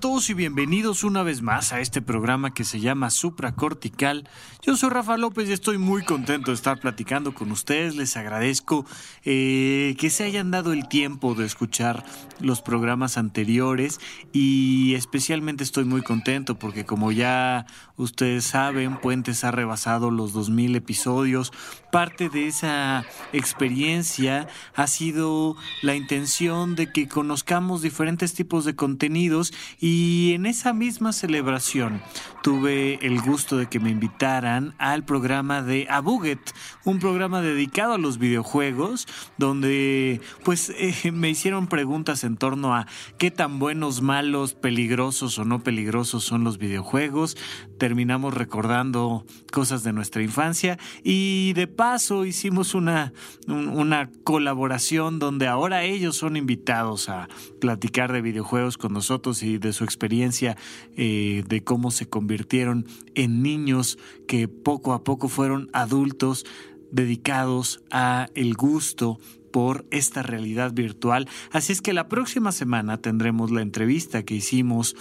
todos y bienvenidos una vez más a este programa que se llama Supracortical. Yo soy Rafa López y estoy muy contento de estar platicando con ustedes. Les agradezco eh, que se hayan dado el tiempo de escuchar los programas anteriores y especialmente estoy muy contento porque como ya ustedes saben, Puentes ha rebasado los 2.000 episodios. Parte de esa experiencia ha sido la intención de que conozcamos diferentes tipos de contenidos y en esa misma celebración tuve el gusto de que me invitaran al programa de Abuget, un programa dedicado a los videojuegos, donde pues eh, me hicieron preguntas en torno a qué tan buenos, malos, peligrosos o no peligrosos son los videojuegos. Terminamos recordando cosas de nuestra infancia y de paso hicimos una, una colaboración donde ahora ellos son invitados a platicar de videojuegos con nosotros y de su experiencia eh, de cómo se convirtieron en niños que poco a poco fueron adultos dedicados a el gusto por esta realidad virtual. Así es que la próxima semana tendremos la entrevista que hicimos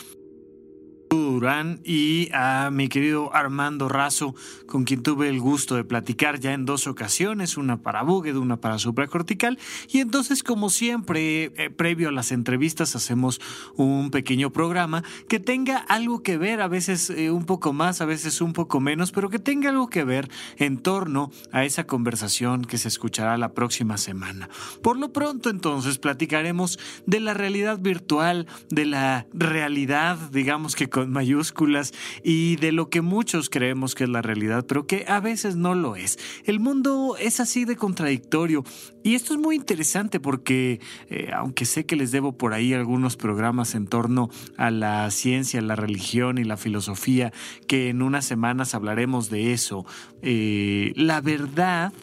Durán y a mi querido Armando Razo, con quien tuve el gusto de platicar ya en dos ocasiones, una para Buged, una para supracortical. Y entonces, como siempre, eh, previo a las entrevistas, hacemos un pequeño programa que tenga algo que ver, a veces eh, un poco más, a veces un poco menos, pero que tenga algo que ver en torno a esa conversación que se escuchará la próxima semana. Por lo pronto, entonces, platicaremos de la realidad virtual, de la realidad, digamos que con mayúsculas y de lo que muchos creemos que es la realidad, pero que a veces no lo es. El mundo es así de contradictorio y esto es muy interesante porque, eh, aunque sé que les debo por ahí algunos programas en torno a la ciencia, la religión y la filosofía, que en unas semanas hablaremos de eso, eh, la verdad,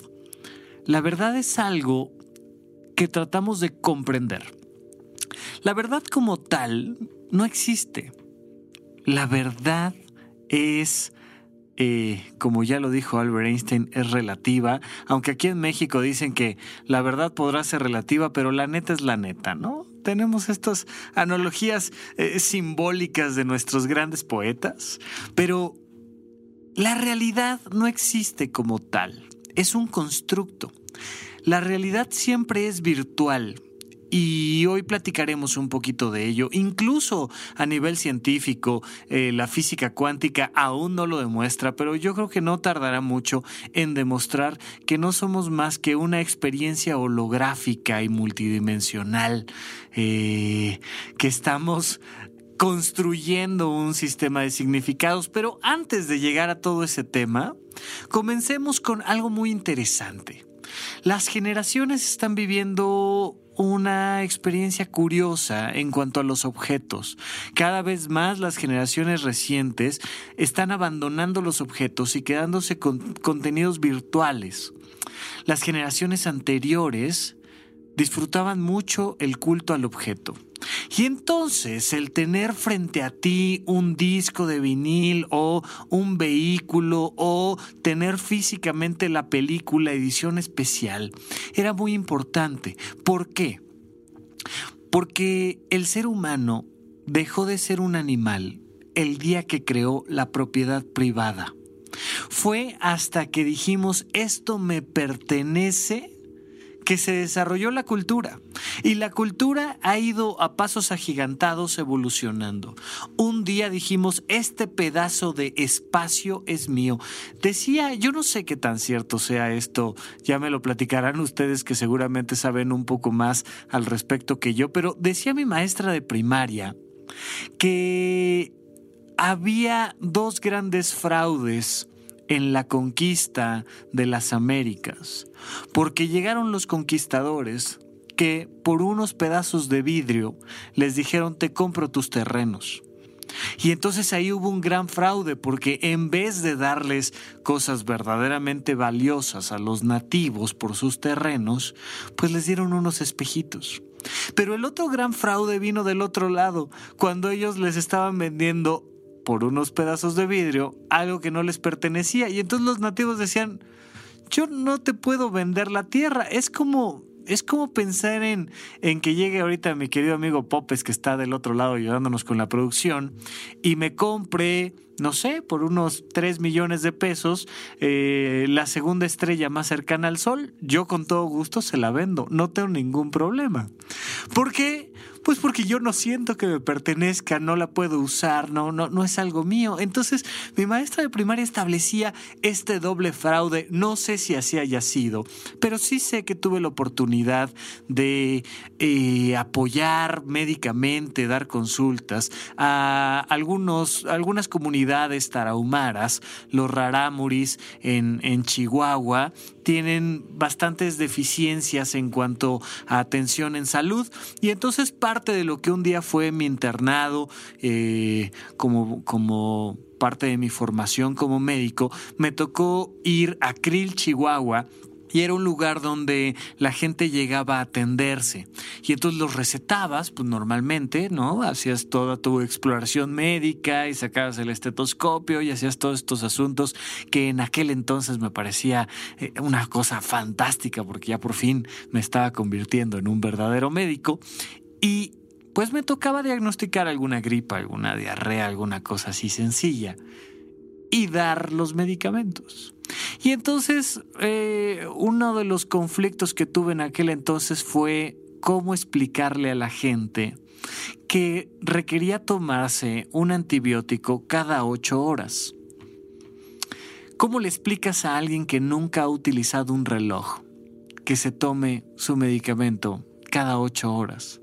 la verdad es algo que tratamos de comprender. La verdad como tal no existe. La verdad es, eh, como ya lo dijo Albert Einstein, es relativa, aunque aquí en México dicen que la verdad podrá ser relativa, pero la neta es la neta, ¿no? Tenemos estas analogías eh, simbólicas de nuestros grandes poetas, pero la realidad no existe como tal, es un constructo. La realidad siempre es virtual, y hoy platicaremos un poquito de ello. Incluso a nivel científico, eh, la física cuántica aún no lo demuestra, pero yo creo que no tardará mucho en demostrar que no somos más que una experiencia holográfica y multidimensional, eh, que estamos construyendo un sistema de significados. Pero antes de llegar a todo ese tema, comencemos con algo muy interesante. Las generaciones están viviendo una experiencia curiosa en cuanto a los objetos. Cada vez más las generaciones recientes están abandonando los objetos y quedándose con contenidos virtuales. Las generaciones anteriores disfrutaban mucho el culto al objeto. Y entonces el tener frente a ti un disco de vinil o un vehículo o tener físicamente la película edición especial era muy importante. ¿Por qué? Porque el ser humano dejó de ser un animal el día que creó la propiedad privada. Fue hasta que dijimos esto me pertenece que se desarrolló la cultura. Y la cultura ha ido a pasos agigantados evolucionando. Un día dijimos, este pedazo de espacio es mío. Decía, yo no sé qué tan cierto sea esto, ya me lo platicarán ustedes que seguramente saben un poco más al respecto que yo, pero decía mi maestra de primaria que había dos grandes fraudes en la conquista de las Américas, porque llegaron los conquistadores que por unos pedazos de vidrio les dijeron te compro tus terrenos. Y entonces ahí hubo un gran fraude porque en vez de darles cosas verdaderamente valiosas a los nativos por sus terrenos, pues les dieron unos espejitos. Pero el otro gran fraude vino del otro lado, cuando ellos les estaban vendiendo por unos pedazos de vidrio algo que no les pertenecía. Y entonces los nativos decían, yo no te puedo vender la tierra. Es como es como pensar en, en, que llegue ahorita mi querido amigo Popes, que está del otro lado ayudándonos con la producción, y me compre, no sé, por unos 3 millones de pesos, eh, la segunda estrella más cercana al Sol. Yo con todo gusto se la vendo, no tengo ningún problema. ¿Por qué? Pues porque yo no siento que me pertenezca, no la puedo usar, no, no, no es algo mío. Entonces, mi maestra de primaria establecía este doble fraude. No sé si así haya sido, pero sí sé que tuve la oportunidad de eh, apoyar médicamente, dar consultas a algunos, algunas comunidades tarahumaras, los rarámuris en, en Chihuahua, tienen bastantes deficiencias en cuanto a atención en salud y entonces parte de lo que un día fue mi internado eh, como, como parte de mi formación como médico, me tocó ir a Krill, Chihuahua, y era un lugar donde la gente llegaba a atenderse. Y entonces los recetabas, pues normalmente, ¿no? Hacías toda tu exploración médica y sacabas el estetoscopio y hacías todos estos asuntos que en aquel entonces me parecía eh, una cosa fantástica porque ya por fin me estaba convirtiendo en un verdadero médico. Y pues me tocaba diagnosticar alguna gripa, alguna diarrea, alguna cosa así sencilla y dar los medicamentos. Y entonces eh, uno de los conflictos que tuve en aquel entonces fue cómo explicarle a la gente que requería tomarse un antibiótico cada ocho horas. ¿Cómo le explicas a alguien que nunca ha utilizado un reloj que se tome su medicamento cada ocho horas?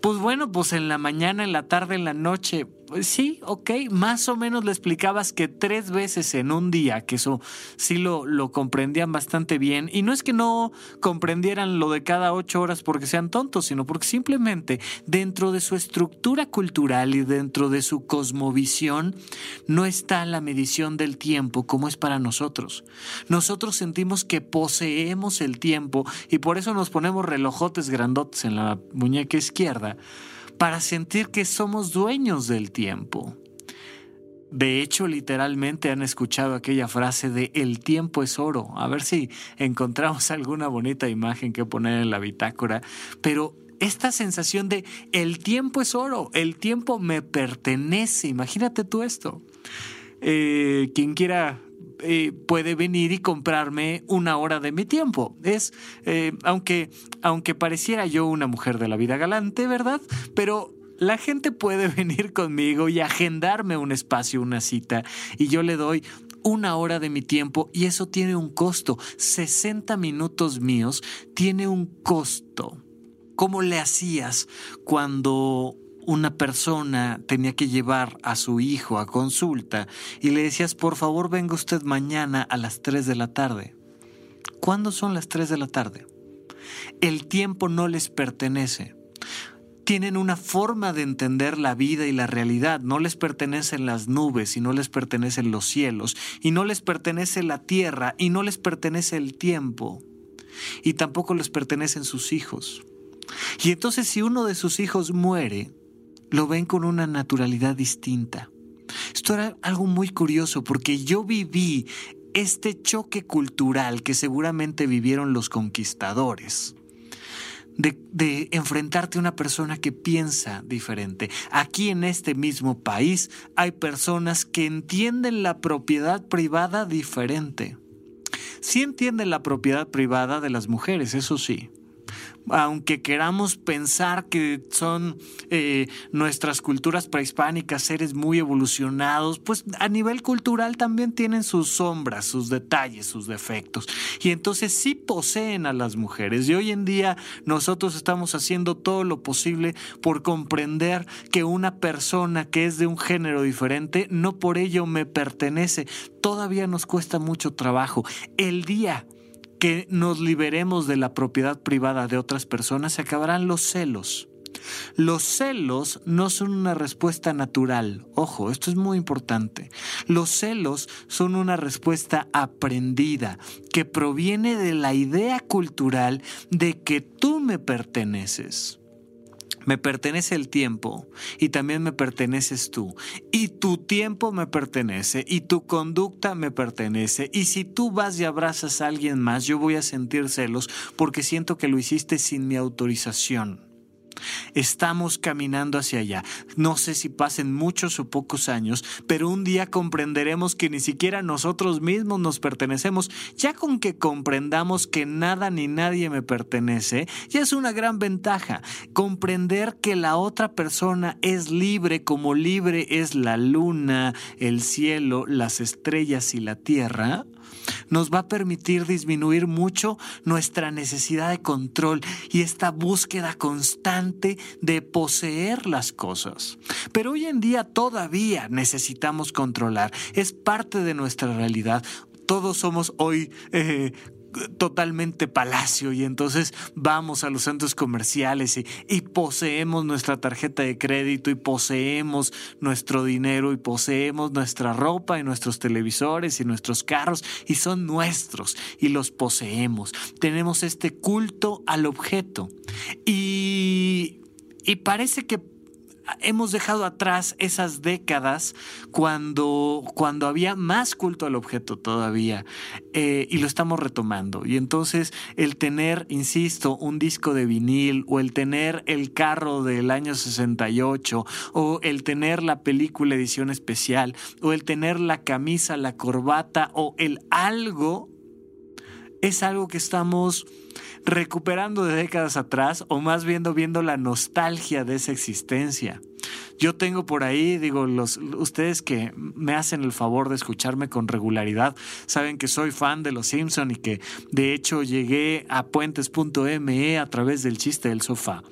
Pues bueno, pues en la mañana, en la tarde, en la noche, sí, ok, más o menos le explicabas que tres veces en un día, que eso sí lo, lo comprendían bastante bien. Y no es que no comprendieran lo de cada ocho horas porque sean tontos, sino porque simplemente dentro de su estructura cultural y dentro de su cosmovisión no está la medición del tiempo como es para nosotros. Nosotros sentimos que poseemos el tiempo y por eso nos ponemos relojotes grandotes en la muñeca izquierda para sentir que somos dueños del tiempo. De hecho, literalmente han escuchado aquella frase de el tiempo es oro. A ver si encontramos alguna bonita imagen que poner en la bitácora. Pero esta sensación de el tiempo es oro, el tiempo me pertenece. Imagínate tú esto. Eh, quien quiera eh, puede venir y comprarme una hora de mi tiempo. Es, eh, aunque, aunque pareciera yo una mujer de la vida galante, ¿verdad? Pero la gente puede venir conmigo y agendarme un espacio, una cita, y yo le doy una hora de mi tiempo y eso tiene un costo. 60 minutos míos tiene un costo. ¿Cómo le hacías cuando una persona tenía que llevar a su hijo a consulta y le decías, por favor, venga usted mañana a las 3 de la tarde. ¿Cuándo son las 3 de la tarde? El tiempo no les pertenece. Tienen una forma de entender la vida y la realidad. No les pertenecen las nubes y no les pertenecen los cielos y no les pertenece la tierra y no les pertenece el tiempo y tampoco les pertenecen sus hijos. Y entonces si uno de sus hijos muere, lo ven con una naturalidad distinta. Esto era algo muy curioso porque yo viví este choque cultural que seguramente vivieron los conquistadores. De, enfrentarte a una persona que piensa diferente. Aquí en este mismo país hay personas que entienden la propiedad privada diferente. Sí entienden la propiedad privada de las mujeres, eso sí aunque queramos pensar que son eh, nuestras culturas prehispánicas seres muy evolucionados, pues a nivel cultural también tienen sus sombras, sus detalles, sus defectos. Y entonces sí poseen a las mujeres. Y hoy en día nosotros estamos haciendo todo lo posible por comprender que una persona que es de un género diferente no por ello me pertenece. Todavía nos cuesta mucho trabajo. El día que nos liberemos de la propiedad privada de otras personas, se acabarán los celos. Los celos no son una respuesta natural. Ojo, esto es muy importante. Los celos son una respuesta aprendida que proviene de la idea cultural de que tú me perteneces. Me pertenece el tiempo y también me perteneces tú. Y tu tiempo me pertenece y tu conducta me pertenece. Y si tú vas y abrazas a alguien más, yo voy a sentir celos porque siento que lo hiciste sin mi autorización. Estamos caminando hacia allá. No sé si pasen muchos o pocos años, pero un día comprenderemos que ni siquiera nosotros mismos nos pertenecemos. Ya con que comprendamos que nada ni nadie me pertenece, ya es una gran ventaja. Comprender que la otra persona es libre como libre es la luna, el cielo, las estrellas y la tierra nos va a permitir disminuir mucho nuestra necesidad de control y esta búsqueda constante de poseer las cosas. Pero hoy en día todavía necesitamos controlar, es parte de nuestra realidad todos somos hoy eh, totalmente palacio y entonces vamos a los centros comerciales y, poseemos nuestra tarjeta de crédito y poseemos nuestro dinero y poseemos nuestra ropa y nuestros televisores y nuestros carros y son nuestros y los poseemos. Tenemos este culto al objeto y, y parece que hemos dejado atrás esas décadas cuando, cuando había más culto al objeto todavía eh, y lo estamos retomando. Y entonces el tener, insisto, un disco de vinil o el tener el carro del año 68 o el tener la película edición especial o el tener la camisa, la corbata o el algo es algo que estamos recuperando de décadas atrás o más bien viendo la nostalgia de esa existencia. Yo tengo por ahí, digo, los, ustedes que me hacen el favor de escucharme con regularidad, saben que soy fan de Los Simpson y que de hecho llegué a puentes.me a través del chiste del sofá.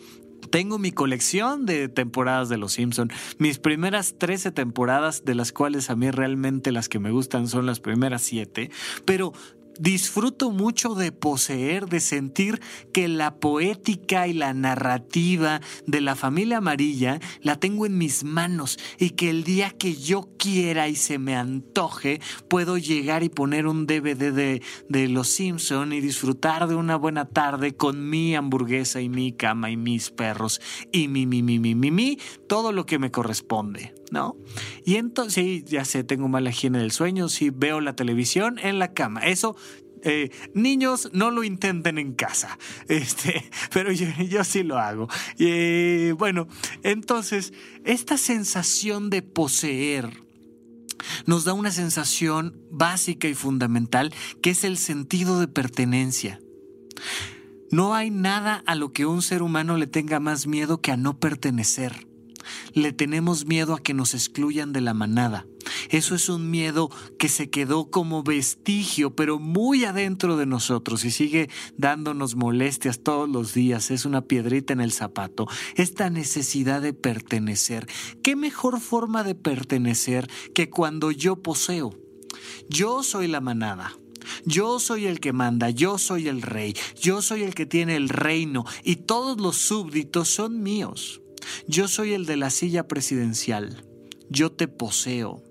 Tengo mi colección de temporadas de Los Simpson. Mis primeras 13 temporadas, de las cuales a mí realmente las que me gustan son las primeras 7, pero disfruto mucho de poseer, de sentir que la poética y la narrativa de la familia amarilla la tengo en mis manos y que el día que yo quiera y se me antoje puedo llegar y poner un DVD de, de Los Simpson y disfrutar de una buena tarde con mi hamburguesa y mi cama y mis perros y mi, mi, mi, mi, mi, mi, todo lo que me corresponde. ¿No? Y entonces, sí, ya sé, tengo mala higiene del sueño, sí veo la televisión en la cama. Eso eh, niños, no lo intenten en casa, este, pero yo, sí lo hago. Bueno, entonces, esta sensación de poseer nos da una sensación básica y fundamental que es el sentido de pertenencia. No hay nada a lo que un ser humano le tenga más miedo que a no pertenecer. Le tenemos miedo a que nos excluyan de la manada. Eso es un miedo que se quedó como vestigio, pero muy adentro de nosotros y sigue dándonos molestias todos los días. Es una piedrita en el zapato. Esta necesidad de pertenecer. ¿Qué mejor forma de pertenecer que cuando yo poseo? Yo soy la manada. Yo soy el que manda, yo soy el rey, yo soy el que tiene el reino y todos los súbditos son míos. Yo soy el de la silla presidencial. Yo te poseo.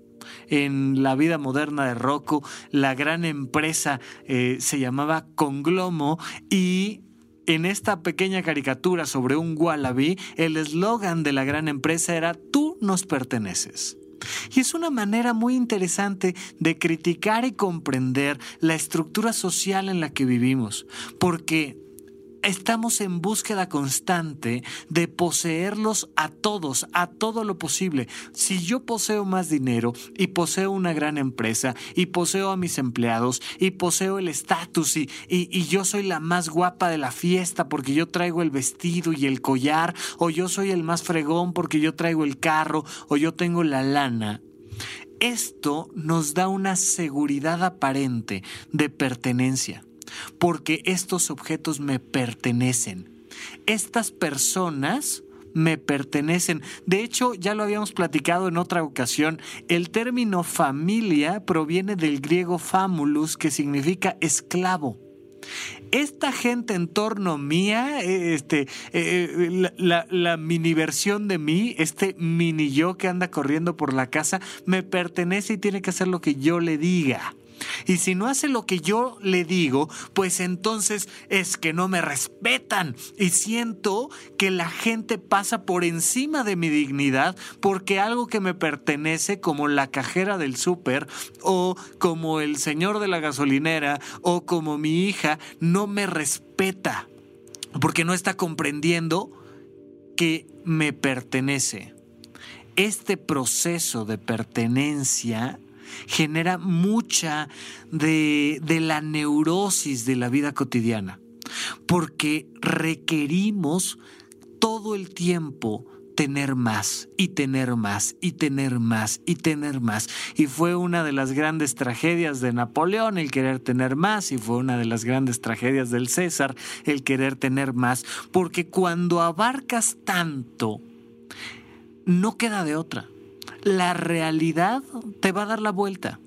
En la vida moderna de Rocco, la gran empresa eh, se llamaba Conglomo y en esta pequeña caricatura sobre un wallaby, el eslogan de la gran empresa era Tú nos perteneces. Y es una manera muy interesante de criticar y comprender la estructura social en la que vivimos, porque estamos en búsqueda constante de poseerlos a todos, a todo lo posible. Si yo poseo más dinero y poseo una gran empresa y poseo a mis empleados y poseo el estatus y, y, yo soy la más guapa de la fiesta porque yo traigo el vestido y el collar o yo soy el más fregón porque yo traigo el carro o yo tengo la lana, esto nos da una seguridad aparente de pertenencia porque estos objetos me pertenecen. Estas personas me pertenecen. De hecho, ya lo habíamos platicado en otra ocasión, el término familia proviene del griego famulus, que significa esclavo. Esta gente en torno mía, este, eh, eh, la, la mini versión de mí, este mini yo que anda corriendo por la casa, me pertenece y tiene que hacer lo que yo le diga. Y si no hace lo que yo le digo, pues entonces es que no me respetan. Y siento que la gente pasa por encima de mi dignidad porque algo que me pertenece, como la cajera del súper, o como el señor de la gasolinera, o como mi hija, no me respeta. Porque no está comprendiendo que me pertenece. Este proceso de pertenencia genera mucha de, la neurosis de la vida cotidiana, porque requerimos todo el tiempo tener más y tener más y tener más y tener más. Y fue una de las grandes tragedias de Napoleón el querer tener más y fue una de las grandes tragedias del César el querer tener más, porque cuando abarcas tanto, no queda de otra la realidad te va a dar la vuelta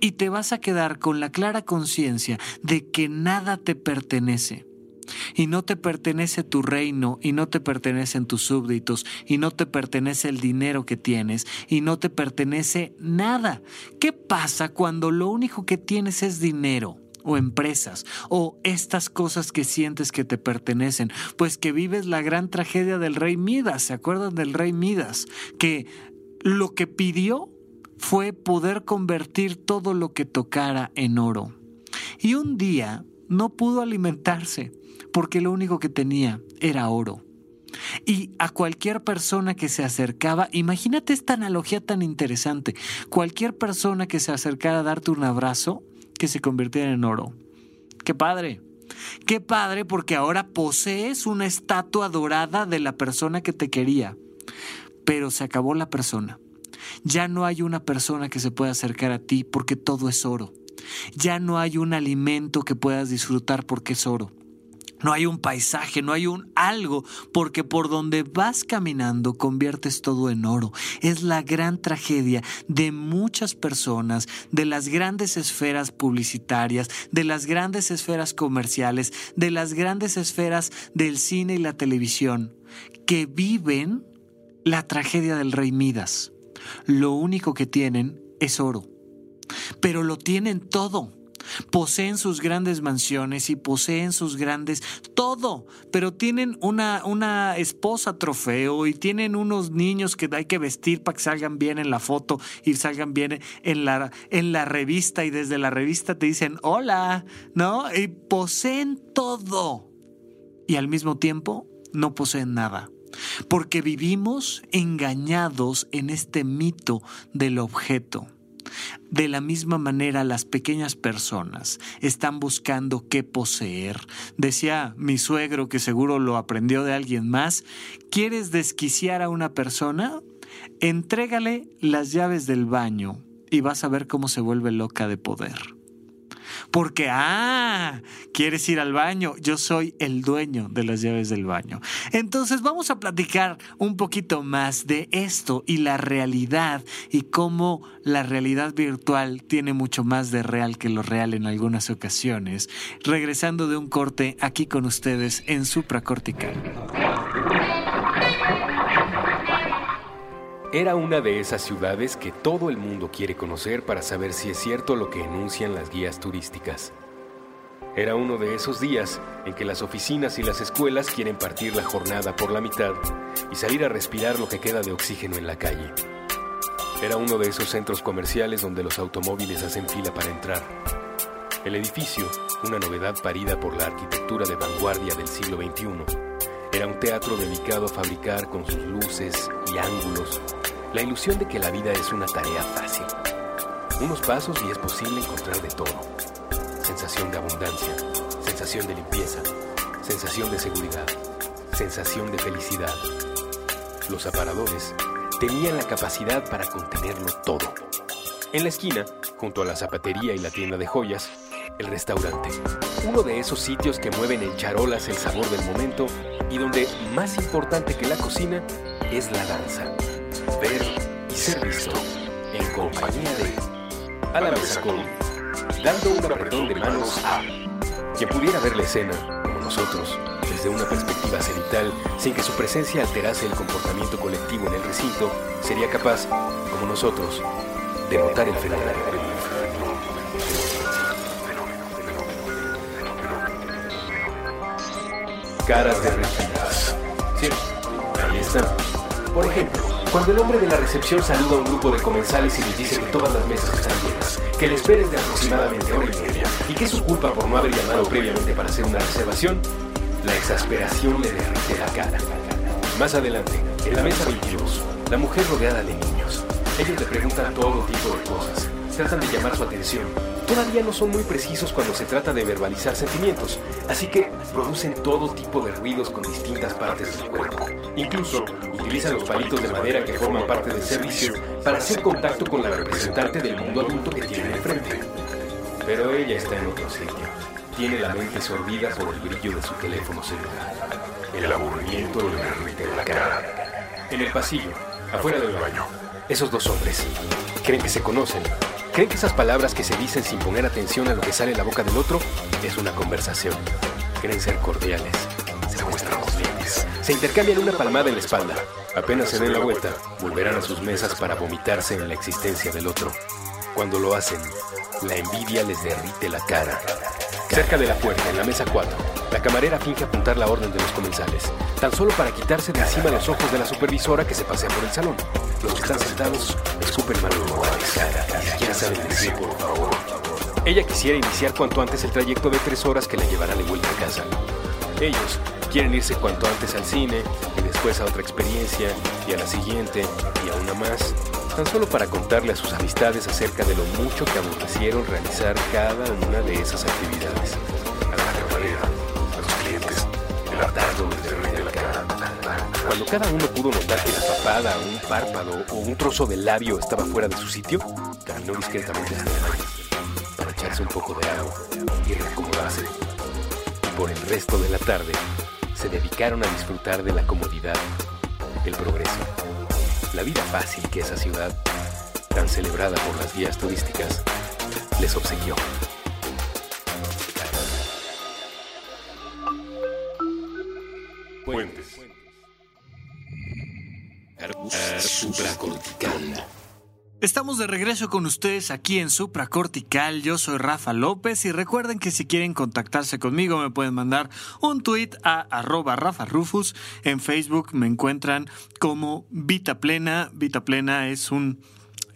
y te vas a quedar con la clara conciencia de que nada te pertenece. Y no te pertenece tu reino, y no te pertenecen tus súbditos, y no te pertenece el dinero que tienes, y no te pertenece nada. ¿Qué pasa cuando lo único que tienes es dinero? o empresas o estas cosas que sientes que te pertenecen, pues que vives la gran tragedia del rey Midas, ¿se acuerdan del rey Midas? Que lo que pidió fue poder convertir todo lo que tocara en oro. Y un día no pudo alimentarse porque lo único que tenía era oro. Y a cualquier persona que se acercaba, imagínate esta analogía tan interesante, cualquier persona que se acercara a darte un abrazo, que se convirtiera en oro. ¡Qué padre! ¡Qué padre porque ahora posees una estatua dorada de la persona que te quería! Pero se acabó la persona. Ya no hay una persona que se pueda acercar a ti porque todo es oro. Ya no hay un alimento que puedas disfrutar porque es oro. No hay un paisaje, no hay un algo, porque por donde vas caminando conviertes todo en oro. Es la gran tragedia de muchas personas, de las grandes esferas publicitarias, de las grandes esferas comerciales, de las grandes esferas del cine y la televisión, que viven la tragedia del rey Midas. Lo único que tienen es oro, pero lo tienen todo. Poseen sus grandes mansiones y poseen sus grandes todo, pero tienen una, una esposa trofeo y tienen unos niños que hay que vestir para que salgan bien en la foto y salgan bien en la, en la revista y desde la revista te dicen hola, ¿no? Y poseen todo y al mismo tiempo no poseen nada porque vivimos engañados en este mito del objeto. De la misma manera, las pequeñas personas están buscando qué poseer. Decía mi suegro, que seguro lo aprendió de alguien más, ¿quieres desquiciar a una persona? Entrégale las llaves del baño y vas a ver cómo se vuelve loca de poder. Porque, ah, quieres ir al baño, yo soy el dueño de las llaves del baño. Entonces vamos a platicar un poquito más de esto y la realidad y cómo la realidad virtual tiene mucho más de real que lo real en algunas ocasiones. Regresando de un corte aquí con ustedes en supracortical. Era una de esas ciudades que todo el mundo quiere conocer para saber si es cierto lo que enuncian las guías turísticas. Era uno de esos días en que las oficinas y las escuelas quieren partir la jornada por la mitad y salir a respirar lo que queda de oxígeno en la calle. Era uno de esos centros comerciales donde los automóviles hacen fila para entrar. El edificio, una novedad parida por la arquitectura de vanguardia del siglo XXI, era un teatro dedicado a fabricar con sus luces y ángulos la ilusión de que la vida es una tarea fácil. Unos pasos y es posible encontrar de todo. Sensación de abundancia, sensación de limpieza, sensación de seguridad, sensación de felicidad. Los aparadores tenían la capacidad para contenerlo todo. En la esquina, junto a la zapatería y la tienda de joyas, el restaurante. Uno de esos sitios que mueven en charolas el sabor del momento y donde más importante que la cocina es la danza ver y ser visto en compañía de a la con dando un apretón de manos a quien pudiera ver la escena como nosotros desde una perspectiva cenital sin que su presencia alterase el comportamiento colectivo en el recinto sería capaz como nosotros de notar el fenómeno caras derretidas. Sí, ahí están. Por ejemplo, cuando el hombre de la recepción saluda a un grupo de comensales y les dice que todas las mesas están llenas, que les esperes de aproximadamente hora y media y que es su culpa por no haber llamado previamente para hacer una reservación, la exasperación le derrite la cara. Más adelante, en la mesa 22, la mujer rodeada de niños. Ellos le preguntan todo tipo de cosas, tratan de llamar su atención. Todavía no son muy precisos cuando se trata de verbalizar sentimientos, así que producen todo tipo de ruidos con distintas partes del cuerpo. Incluso utilizan los palitos de madera que forman parte del servicio para hacer contacto con la representante del mundo adulto que tienen enfrente. Pero ella está en otro sitio. Tiene la mente sorbida por el brillo de su teléfono celular. El aburrimiento le derrite la cara. En el pasillo, afuera del baño, esos dos hombres creen que se conocen ¿Creen que esas palabras que se dicen sin poner atención a lo que sale de la boca del otro es una conversación? Creen ser cordiales. Se muestran hostiles. Se intercambian una palmada en la espalda. Apenas se den la vuelta, volverán a sus mesas para vomitarse en la existencia del otro. Cuando lo hacen, la envidia les derrite la cara. Cerca de la puerta, en la mesa 4, la camarera finge apuntar la orden de los comensales, tan solo para quitarse de encima los ojos de la supervisora que se pasea por el salón. Los que están sentados escupen cara, ni siquiera. Ella quisiera iniciar cuanto antes el trayecto de tres horas que la llevará de vuelta a casa. Ellos quieren irse cuanto antes al cine y después a otra experiencia y a la siguiente y a una más, tan solo para contarle a sus amistades acerca de lo mucho que aborrecieron realizar cada una de esas actividades. Cuando cada uno pudo notar que la papada, un párpado o un trozo de labio estaba fuera de su sitio, caminó discretamente hacia el para echarse un poco de agua y reacomodarse. Por el resto de la tarde, se dedicaron a disfrutar de la comodidad, el progreso, la vida fácil que esa ciudad, tan celebrada por las guías turísticas, les obsequió. Puentes. Supracortical. Estamos de regreso con ustedes aquí en Supracortical. Yo soy Rafa López y recuerden que si quieren contactarse conmigo me pueden mandar un tweet a arroba Rafa Rufus. En Facebook me encuentran como Vita Plena. Vita Plena es un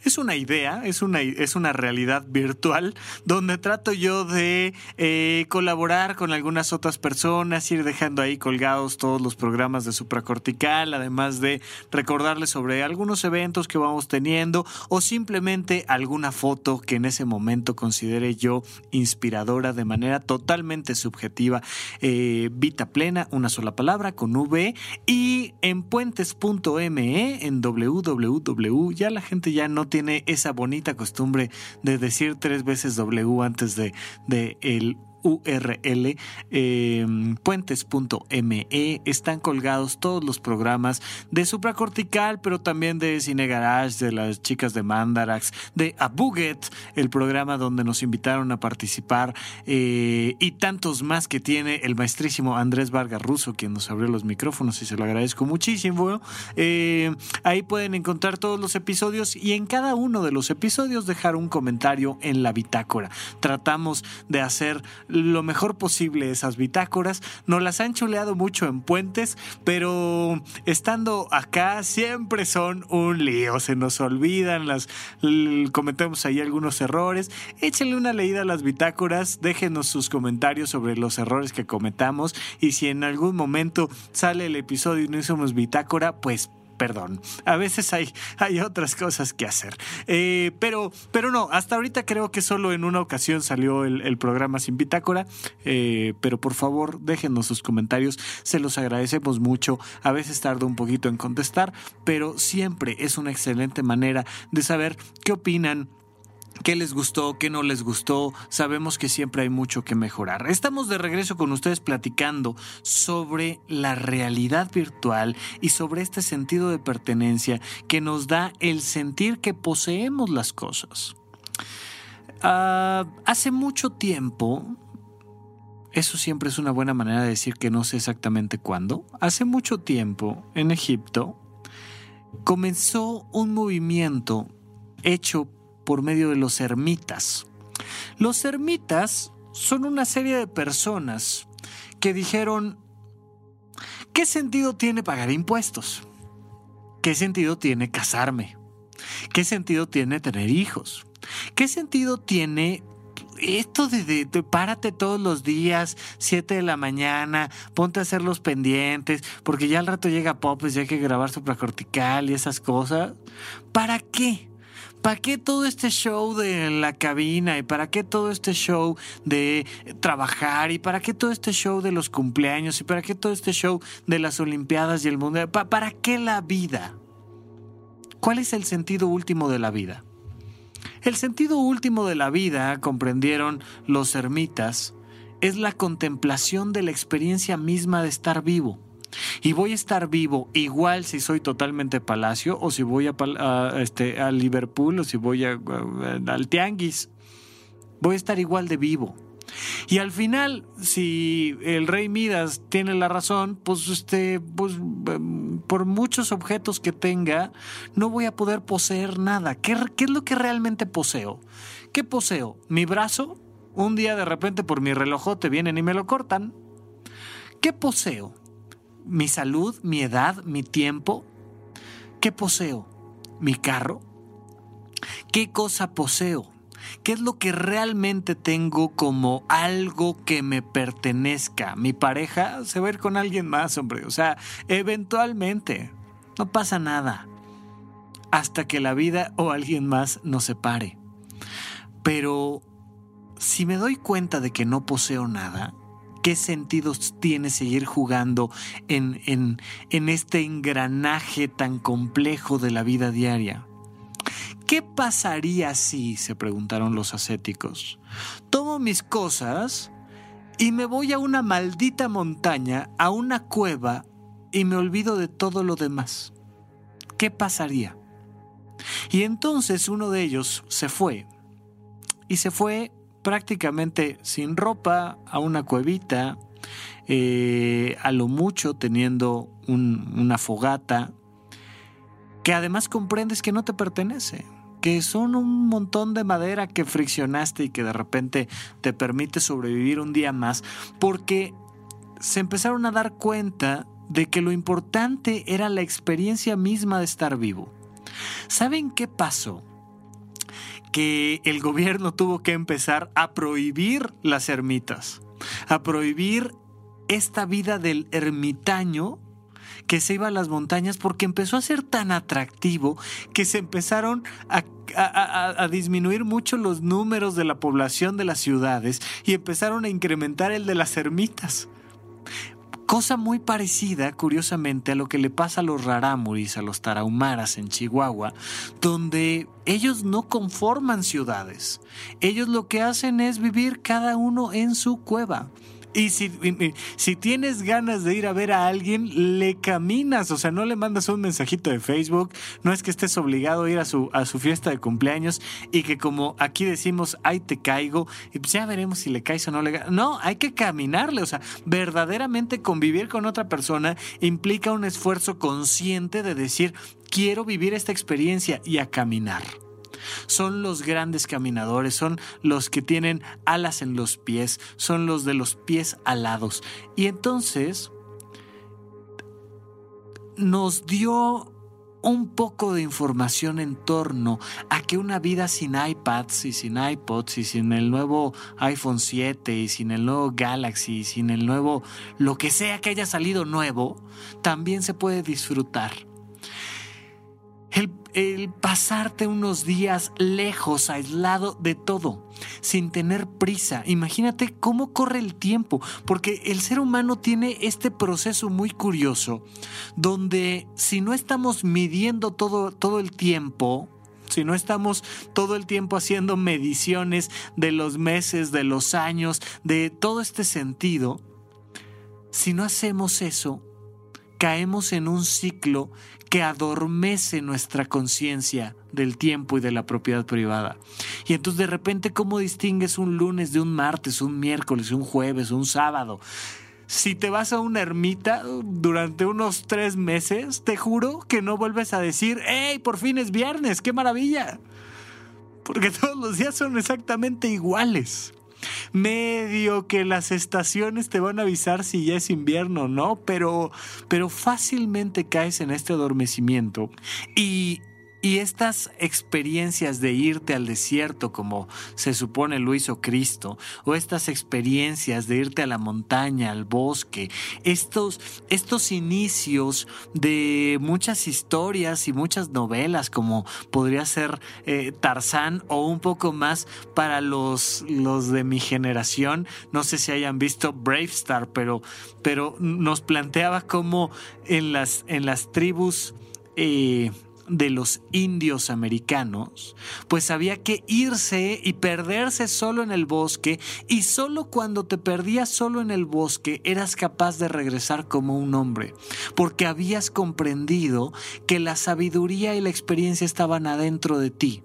es una idea, es una, es una realidad virtual donde trato yo de eh, colaborar con algunas otras personas, ir dejando ahí colgados todos los programas de supracortical, además de recordarles sobre algunos eventos que vamos teniendo o simplemente alguna foto que en ese momento considere yo inspiradora de manera totalmente subjetiva. Eh, Vita Plena, una sola palabra con V y en puentes.me, en www, ya la gente ya no tiene esa bonita costumbre de decir tres veces W antes de, de el URL em, puentes.me están colgados todos los programas de supracortical pero también de Cine Garage de las chicas de Mandarax de Abuget el programa donde nos invitaron a participar eh, y tantos más que tiene el maestrísimo Andrés Vargas Russo quien nos abrió los micrófonos y se lo agradezco muchísimo. Eh, ahí pueden encontrar todos los episodios y en cada uno de los episodios dejar un comentario en la bitácora. Tratamos de hacer lo mejor posible esas bitácoras. Nos las han chuleado mucho en puentes, pero estando acá siempre son un lío. Se nos olvidan las. Cometemos ahí algunos errores. Échenle una leída a las bitácoras, déjenos sus comentarios sobre los errores que cometamos. Y si en algún momento sale el episodio y no hicimos bitácora, pues perdón. A veces hay, hay otras cosas que hacer. Eh, pero, pero no, hasta ahorita creo que solo en una ocasión salió el, programa sin bitácora. Eh, pero por favor, déjenos sus comentarios. Se los agradecemos mucho. A veces tarda un poquito en contestar, pero siempre es una excelente manera de saber qué opinan qué les gustó, qué no les gustó. Sabemos que siempre hay mucho que mejorar. Estamos de regreso con ustedes platicando sobre la realidad virtual y sobre este sentido de pertenencia que nos da el sentir que poseemos las cosas. Ah, hace mucho tiempo, eso siempre es una buena manera de decir que no sé exactamente cuándo, hace mucho tiempo en Egipto comenzó un movimiento hecho por medio de los ermitas. Los ermitas son una serie de personas que dijeron, ¿Qué sentido tiene pagar impuestos? ¿Qué sentido tiene casarme? ¿Qué sentido tiene tener hijos? ¿Qué sentido tiene esto de, párate todos los días, 7 de la mañana, ponte a hacer los pendientes, porque ya al rato llega Popes y hay que grabar supracortical y esas cosas. ¿Para qué? ¿Para qué todo este show de la cabina? ¿Y para qué todo este show de trabajar? ¿Y para qué todo este show de los cumpleaños? ¿Y para qué todo este show de las Olimpiadas y el mundo? ¿Para qué la vida? ¿Cuál es el sentido último de la vida? El sentido último de la vida, comprendieron los ermitas, es la contemplación de la experiencia misma de estar vivo. Y voy a estar vivo igual si soy totalmente palacio o si voy a, este, a Liverpool o si voy a, al Tianguis. Voy a estar igual de vivo. Y al final, si el rey Midas tiene la razón, pues este, pues em, por muchos objetos que tenga, no voy a poder poseer nada. ¿Qué, ¿Qué, es lo que realmente poseo? ¿Qué poseo? ¿Mi brazo? Un día de repente por mi relojote vienen y me lo cortan. ¿Qué poseo? ¿Mi salud? ¿Mi edad? ¿Mi tiempo? ¿Qué poseo? ¿Mi carro? ¿Qué cosa poseo? ¿Qué es lo que realmente tengo como algo que me pertenezca? Mi pareja se va a con alguien más, hombre. O sea, eventualmente. No pasa nada. Hasta que la vida o alguien más nos separe. Pero si me doy cuenta de que no poseo nada, ¿qué sentido tiene seguir jugando en, en, en este engranaje tan complejo de la vida diaria? ¿Qué pasaría si, se preguntaron los ascéticos, tomo mis cosas y me voy a una maldita montaña, a una cueva, y me olvido de todo lo demás? ¿Qué pasaría? Y entonces uno de ellos se fue, y se fue prácticamente sin ropa a una cuevita, eh, a lo mucho teniendo una fogata, que además comprendes que no te pertenece que son un montón de madera que friccionaste y que de repente te permite sobrevivir un día más, porque se empezaron a dar cuenta de que lo importante era la experiencia misma de estar vivo. ¿Saben qué pasó? El gobierno tuvo que empezar a prohibir las ermitas, a prohibir esta vida del ermitaño que se iba a las montañas porque empezó a ser tan atractivo que se empezaron a, disminuir mucho los números de la población de las ciudades y empezaron a incrementar el de las ermitas. Cosa muy parecida, curiosamente, a lo que le pasa a los rarámuris, a los tarahumaras en Chihuahua, donde ellos no conforman ciudades. Ellos lo que hacen es vivir cada uno en su cueva. Y si, si tienes ganas de ir a ver a alguien, le caminas, o sea, no le mandas un mensajito de Facebook, no es que estés obligado a ir a su, a su fiesta de cumpleaños y que como aquí decimos, ahí te caigo, y pues ya veremos si le caes o no le No, hay que caminarle, o sea, verdaderamente convivir con otra persona implica un esfuerzo consciente de decir, quiero vivir esta experiencia y a caminar. Son los grandes caminadores, son los que tienen alas en los pies, son los de los pies alados. Y entonces nos dio un poco de información en torno a que una vida sin iPads y sin iPods y sin el nuevo iPhone 7 y sin el nuevo Galaxy y sin el nuevo lo que sea que haya salido nuevo, también se puede disfrutar. El, pasarte unos días lejos, aislado de todo, sin tener prisa. Imagínate cómo corre el tiempo, porque el ser humano tiene este proceso muy curioso, donde si no estamos midiendo todo, todo el tiempo, si no estamos todo el tiempo haciendo mediciones de los meses, de los años, de todo este sentido, si no hacemos eso, caemos en un ciclo que adormece nuestra conciencia del tiempo y de la propiedad privada. Y entonces de repente, ¿cómo distingues un lunes de un martes, un miércoles, un jueves, un sábado? Si te vas a una ermita durante unos tres meses, te juro que no vuelves a decir, ¡Hey, por fin es viernes! ¡Qué maravilla! Porque todos los días son exactamente iguales. Medio que las estaciones te van a avisar si ya es invierno, ¿no? Pero, pero fácilmente caes en este adormecimiento y y estas experiencias de irte al desierto, como se supone lo hizo Cristo, o estas experiencias de irte a la montaña, al bosque, estos, estos inicios de muchas historias y muchas novelas, como podría ser eh, Tarzán o un poco más para los, los de mi generación, no sé si hayan visto Brave Star, pero, pero nos planteaba cómo en las, en las tribus... Eh, de los indios americanos, pues había que irse y perderse solo en el bosque y solo cuando te perdías solo en el bosque eras capaz de regresar como un hombre, porque habías comprendido que la sabiduría y la experiencia estaban adentro de ti.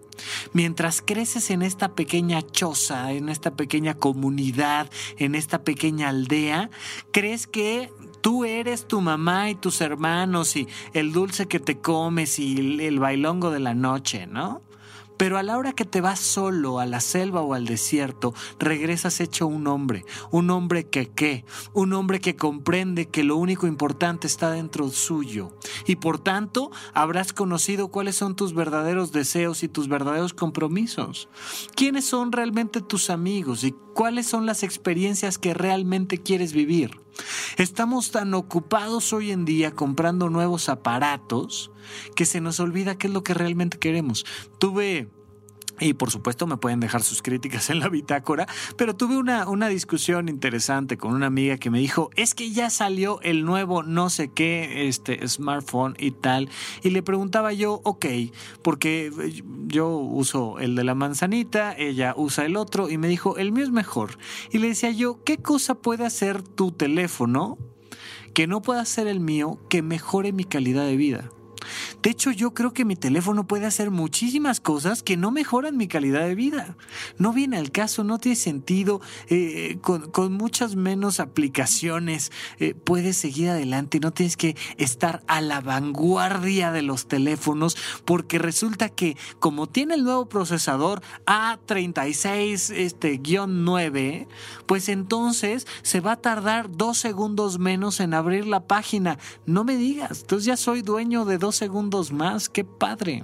Mientras creces en esta pequeña choza, en esta pequeña comunidad, en esta pequeña aldea, crees que Tú eres tu mamá y tus hermanos y el dulce que te comes y el bailongo de la noche, ¿no? Pero a la hora que te vas solo a la selva o al desierto, regresas hecho un hombre, un hombre que qué, un hombre que comprende que lo único importante está dentro suyo. Y por tanto, habrás conocido cuáles son tus verdaderos deseos y tus verdaderos compromisos. ¿Quiénes son realmente tus amigos y cuáles son las experiencias que realmente quieres vivir? Estamos tan ocupados hoy en día comprando nuevos aparatos que se nos olvida qué es lo que realmente queremos. Tuve y por supuesto me pueden dejar sus críticas en la bitácora, pero tuve una, una, discusión interesante con una amiga que me dijo, es que ya salió el nuevo no sé qué este, smartphone y tal. Y le preguntaba yo, ok, porque yo uso el de la manzanita, ella usa el otro, y me dijo, el mío es mejor. Y le decía yo, ¿qué cosa puede hacer tu teléfono que no pueda hacer el mío que mejore mi calidad de vida? De hecho, yo creo que mi teléfono puede hacer muchísimas cosas que no mejoran mi calidad de vida. No viene al caso, no tiene sentido. Eh, con, muchas menos aplicaciones eh, puedes seguir adelante. No tienes que estar a la vanguardia de los teléfonos porque resulta que como tiene el nuevo procesador A36 este, 9, pues entonces se va a tardar dos segundos menos en abrir la página. No me digas, entonces ya soy dueño de dos segundos más, qué padre.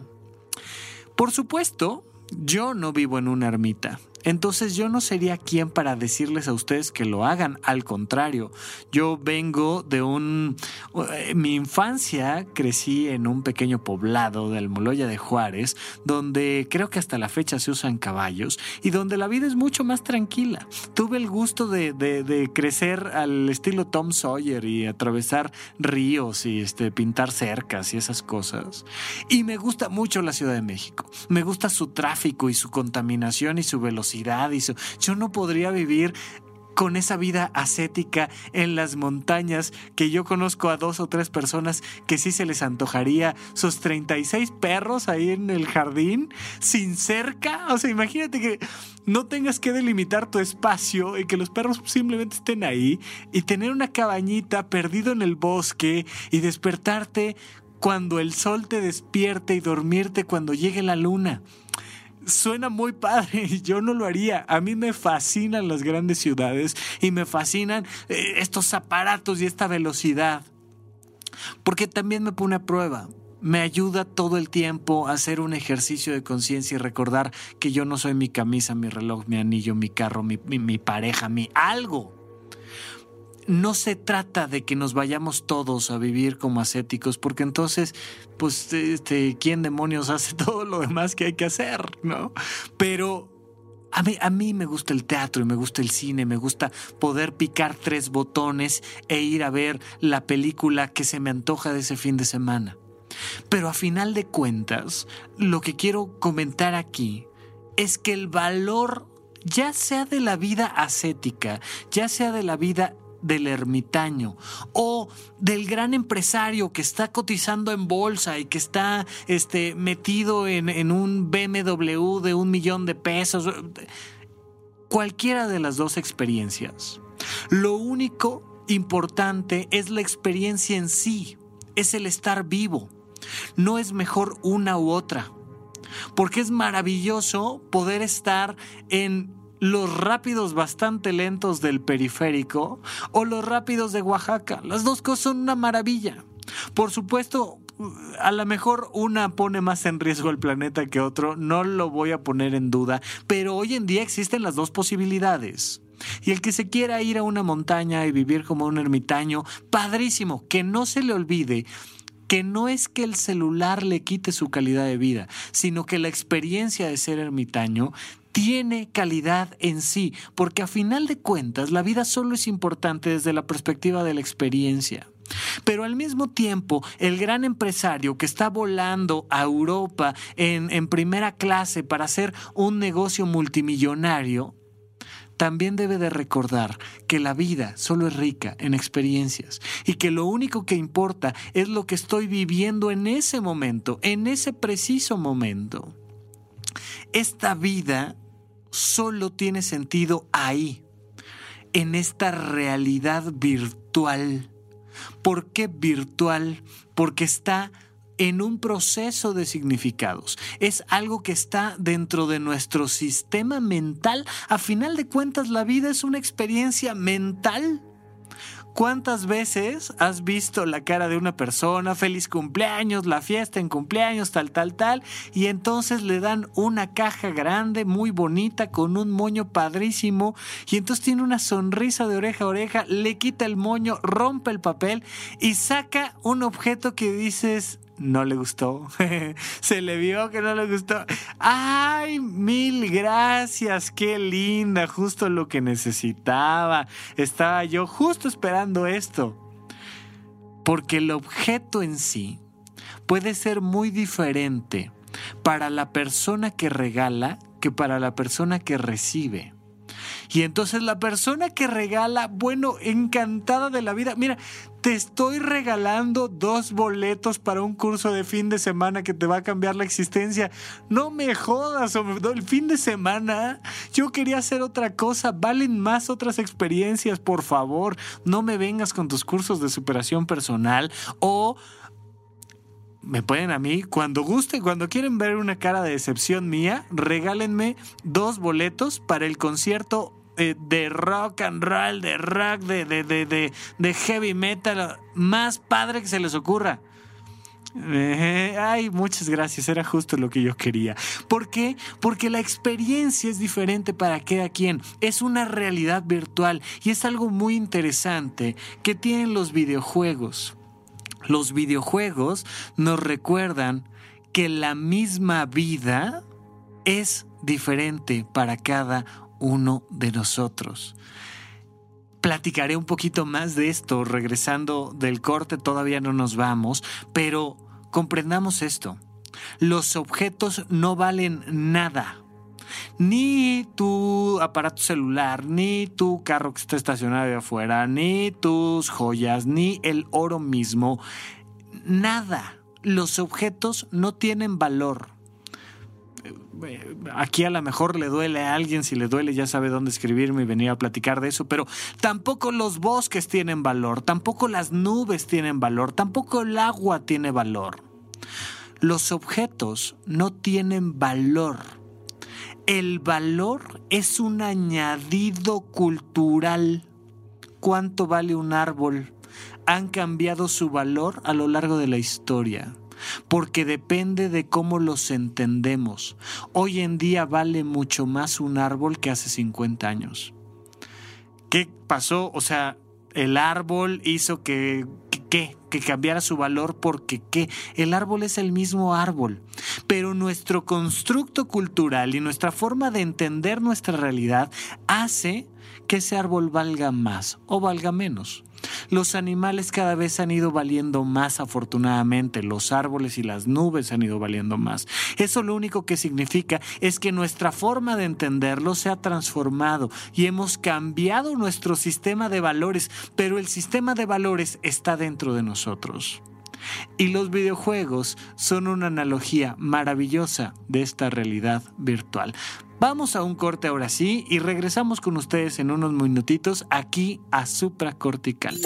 Por supuesto, yo no vivo en una ermita. Entonces yo no sería quien para decirles a ustedes que lo hagan. Al contrario, yo vengo de un... Eh, mi infancia crecí en un pequeño poblado del Moloya de Juárez, donde creo que hasta la fecha se usan caballos y donde la vida es mucho más tranquila. Tuve el gusto de, de, crecer al estilo Tom Sawyer y atravesar ríos y este, pintar cercas y esas cosas. Y me gusta mucho la Ciudad de México. Me gusta su tráfico y su contaminación y su velocidad yo no podría vivir con esa vida ascética en las montañas, que yo conozco a dos o tres personas que sí se les antojaría sus 36 perros ahí en el jardín, sin cerca. O sea, imagínate que no tengas que delimitar tu espacio y que los perros simplemente estén ahí y tener una cabañita perdido en el bosque y despertarte cuando el sol te despierte y dormirte cuando llegue la luna suena muy padre yo no lo haría. A mí me fascinan las grandes ciudades y me fascinan eh, estos aparatos y esta velocidad. Porque también me pone a prueba. Me ayuda todo el tiempo a hacer un ejercicio de conciencia y recordar que yo no soy mi camisa, mi reloj, mi anillo, mi carro, mi, mi pareja, mi algo no se trata de que nos vayamos todos a vivir como ascéticos, porque entonces, pues, este, ¿quién demonios hace todo lo demás que hay que hacer, no? Pero a mí, a mí, me gusta el teatro y me gusta el cine, me gusta poder picar tres botones e ir a ver la película que se me antoja de ese fin de semana. Pero a final de cuentas, lo que quiero comentar aquí es que el valor, ya sea de la vida ascética, ya sea de la vida del ermitaño o del gran empresario que está cotizando en bolsa y que está este, metido en, en un BMW de un millón de pesos. Cualquiera de las dos experiencias. Lo único importante es la experiencia en sí, es el estar vivo. No es mejor una u otra, porque es maravilloso poder estar en los rápidos bastante lentos del periférico o los rápidos de Oaxaca. Las dos cosas son una maravilla. Por supuesto, a lo mejor una pone más en riesgo el planeta que otro, no lo voy a poner en duda, pero hoy en día existen las dos posibilidades. Y el que se quiera ir a una montaña y vivir como un ermitaño, padrísimo, que no se le olvide que no es que el celular le quite su calidad de vida, sino que la experiencia de ser ermitaño tiene calidad en sí, porque a final de cuentas la vida solo es importante desde la perspectiva de la experiencia. Pero al mismo tiempo, el gran empresario que está volando a Europa en, en primera clase para hacer un negocio multimillonario, también debe de recordar que la vida solo es rica en experiencias y que lo único que importa es lo que estoy viviendo en ese momento, en ese preciso momento. Esta vida solo tiene sentido ahí, en esta realidad virtual. ¿Por qué virtual? Porque está en un proceso de significados. Es algo que está dentro de nuestro sistema mental. A final de cuentas, la vida es una experiencia mental. ¿Cuántas veces has visto la cara de una persona, feliz cumpleaños, la fiesta en cumpleaños, tal, tal, tal, y entonces le dan una caja grande, muy bonita, con un moño padrísimo, y entonces tiene una sonrisa de oreja a oreja, le quita el moño, rompe el papel y saca un objeto que dices, no le gustó. Se le vio que no le gustó. Ay, mil gracias, qué linda, justo lo que necesitaba. Estaba yo justo esperando esto. Porque el objeto en sí puede ser muy diferente para la persona que regala que para la persona que recibe. Y entonces la persona que regala, bueno, encantada de la vida, mira, te estoy regalando dos boletos para un curso de fin de semana que te va a cambiar la existencia. No me jodas, el fin de semana yo quería hacer otra cosa, valen más otras experiencias, por favor, no me vengas con tus cursos de superación personal o me pueden a mí, cuando guste, cuando quieren ver una cara de decepción mía, regálenme dos boletos para el concierto de, rock and roll, de rock, de, de, de, heavy metal, más padre que se les ocurra. Eh, ay, muchas gracias, era justo lo que yo quería. ¿Por qué? Porque la experiencia es diferente para cada quien, es una realidad virtual y es algo muy interesante que tienen los videojuegos. Los videojuegos nos recuerdan que la misma vida es diferente para cada uno de nosotros. Platicaré un poquito más de esto regresando del corte, todavía no nos vamos, pero comprendamos esto. Los objetos no valen nada. Ni tu aparato celular, ni tu carro que está estacionado afuera, ni tus joyas, ni el oro mismo. Nada. Los objetos no tienen valor aquí a lo mejor le duele a alguien, si le duele ya sabe dónde escribirme y venir a platicar de eso, pero tampoco los bosques tienen valor, tampoco las nubes tienen valor, tampoco el agua tiene valor. Los objetos no tienen valor. El valor es un añadido cultural. ¿Cuánto vale un árbol? Han cambiado su valor a lo largo de la historia porque depende de cómo los entendemos. Hoy en día vale mucho más un árbol que hace 50 años. ¿Qué pasó? O sea, el árbol hizo que, que, cambiara su valor porque qué. El árbol es el mismo árbol, pero nuestro constructo cultural y nuestra forma de entender nuestra realidad hace que ese árbol valga más o valga menos. Los animales cada vez han ido valiendo más afortunadamente, los árboles y las nubes han ido valiendo más. Eso lo único que significa es que nuestra forma de entenderlo se ha transformado y hemos cambiado nuestro sistema de valores, pero el sistema de valores está dentro de nosotros. Y los videojuegos son una analogía maravillosa de esta realidad virtual. Vamos a un corte ahora sí y regresamos con ustedes en unos minutitos aquí a Supracortical.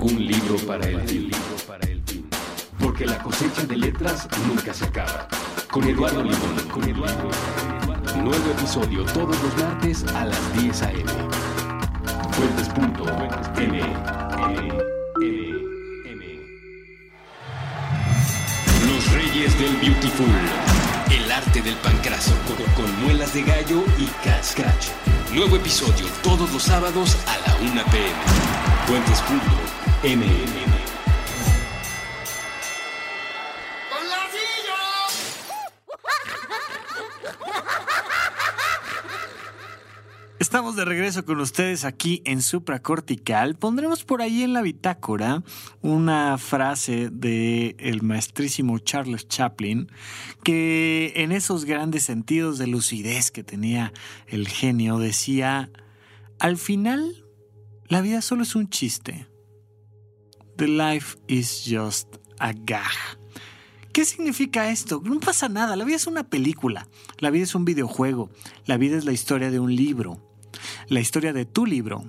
Un libro para el el porque la cosecha de letras nunca se acaba. Con Eduardo Limón, con Eduardo. Nuevo episodio todos los martes a las 10 a.m. Fuentes.m. Reyes del Beautiful. El arte del pancraso con, muelas de gallo y cat scratch. Nuevo episodio todos los sábados a la 1 pm. Fuentes.m. Estamos de regreso con ustedes aquí en Supracortical. Pondremos por ahí en la bitácora una frase de el maestrísimo Charles Chaplin que en esos grandes sentidos de lucidez que tenía el genio decía, al final la vida solo es un chiste. The life is just a gag. ¿Qué significa esto? No pasa nada, la vida es una película, la vida es un videojuego, la vida es la historia de un libro. La historia de tu libro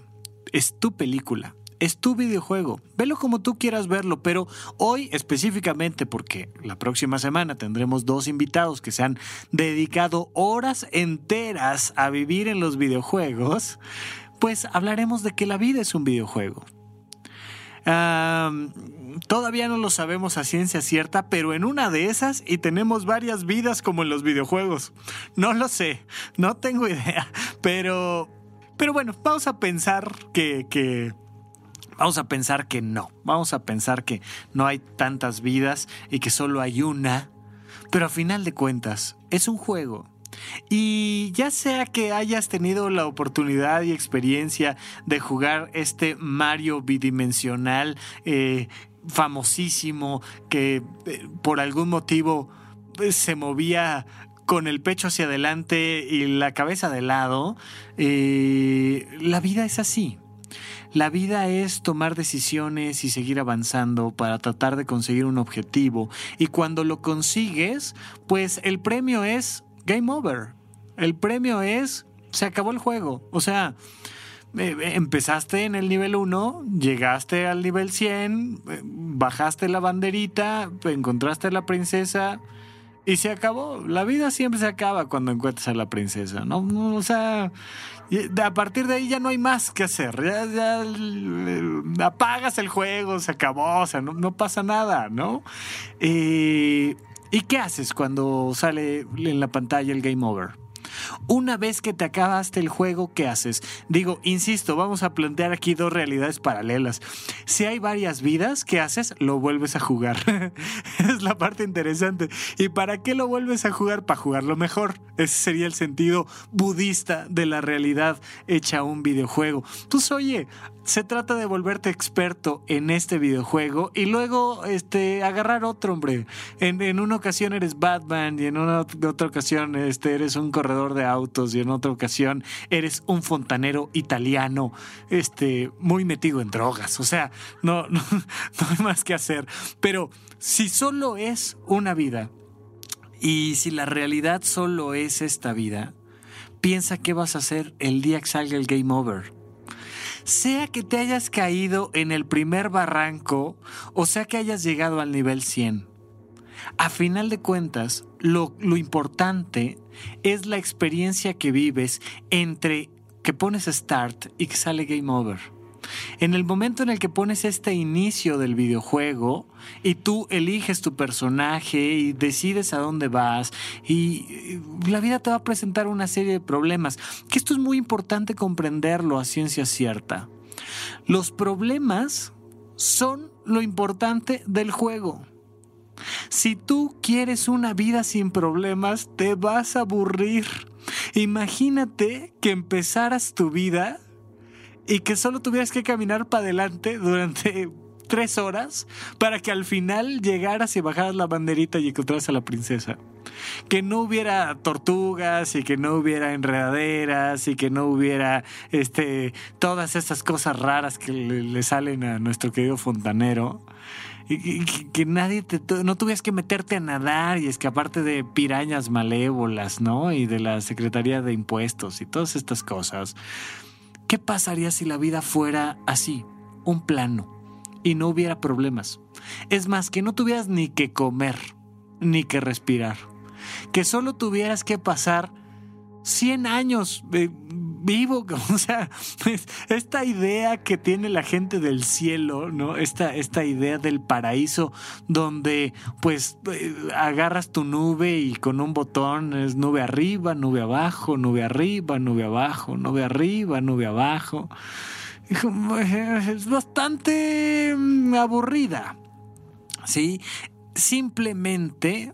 es tu película, es tu videojuego. Velo como tú quieras verlo, pero hoy específicamente porque la próxima semana tendremos dos invitados que se han dedicado horas enteras a vivir en los videojuegos, pues hablaremos de que la vida es un videojuego. Todavía no lo sabemos a ciencia cierta, pero en una de esas y tenemos varias vidas como en los videojuegos. No lo sé, no tengo idea, pero pero bueno, vamos a pensar que, Vamos a pensar que no. Vamos a pensar que no hay tantas vidas y que solo hay una. Pero a final de cuentas, es un juego. Y ya sea que hayas tenido la oportunidad y experiencia de jugar este Mario bidimensional eh, famosísimo que eh, por algún motivo eh, se movía con el pecho hacia adelante y la cabeza de lado, la vida es así. La vida es tomar decisiones y seguir avanzando para tratar de conseguir un objetivo. Y cuando lo consigues, pues el premio es game over. El premio es, se acabó el juego. O sea, eh, empezaste en el nivel 1, llegaste al nivel 100, eh, bajaste la banderita, encontraste a la princesa, y se acabó. La vida siempre se acaba cuando encuentras a la princesa, ¿no? o sea, a partir de ahí ya no hay más que hacer. Ya, apagas el juego, se acabó, o sea, no, pasa nada, ¿no? Eh, ¿Y qué haces cuando sale en la pantalla el game over? Una vez que te acabaste el juego, ¿qué haces? Digo, insisto, vamos a plantear aquí dos realidades paralelas. Si hay varias vidas, ¿qué haces? Lo vuelves a jugar. es la parte interesante. ¿Y para qué lo vuelves a jugar? Para jugarlo mejor. Ese sería el sentido budista de la realidad hecha un videojuego. Pues oye, se trata de volverte experto en este videojuego y luego este, agarrar otro, hombre. En, una ocasión eres Batman y en una otra ocasión este, eres un corredor de autos y en otra ocasión eres un fontanero italiano este, muy metido en drogas. O sea, no, no, no hay más que hacer. Pero si solo es una vida y si la realidad solo es esta vida, piensa qué vas a hacer el día que salga el game over sea que te hayas caído en el primer barranco o sea que hayas llegado al nivel 100. A final de cuentas, lo, importante es la experiencia que vives entre que pones start y que sale game over. En el momento en el que pones este inicio del videojuego y tú eliges tu personaje y decides a dónde vas y la vida te va a presentar una serie de problemas, que esto es muy importante comprenderlo a ciencia cierta. Los problemas son lo importante del juego. Si tú quieres una vida sin problemas, te vas a aburrir. Imagínate que empezaras tu vida y que solo tuvieras que caminar para adelante durante tres horas para que al final llegaras y bajaras la banderita y encontraras a la princesa. Que no hubiera tortugas y que no hubiera enredaderas y que no hubiera este, todas estas cosas raras que le, salen a nuestro querido fontanero. Que, nadie te, no tuvieras que meterte a nadar y escaparte de pirañas malévolas, ¿no? Y de la Secretaría de Impuestos y todas estas cosas. ¿Qué pasaría si la vida fuera así? Un plano y no hubiera problemas. Es más, que no tuvieras ni que comer, ni que respirar. Que solo tuvieras que pasar 100 años eh, vivo, o sea, esta idea que tiene la gente del cielo, ¿no? Esta, esta idea del paraíso donde pues eh, agarras tu nube y con un botón es nube arriba, nube abajo, nube arriba, nube abajo, nube arriba, nube abajo. Es bastante mm, aburrida, ¿sí? Simplemente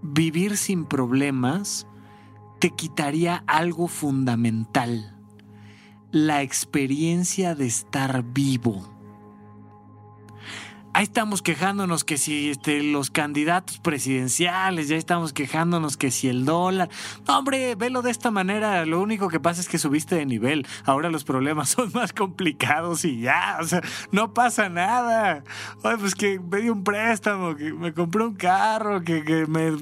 vivir sin problemas te quitaría algo fundamental, la experiencia de estar vivo ahí estamos quejándonos que si este, los candidatos presidenciales, ya estamos quejándonos que si el dólar. No, hombre, velo de esta manera. Lo único que pasa es que subiste de nivel. Ahora los problemas son más complicados y ya, o sea, no pasa nada. Oye, pues que me di un préstamo, que me compré un carro, que, que me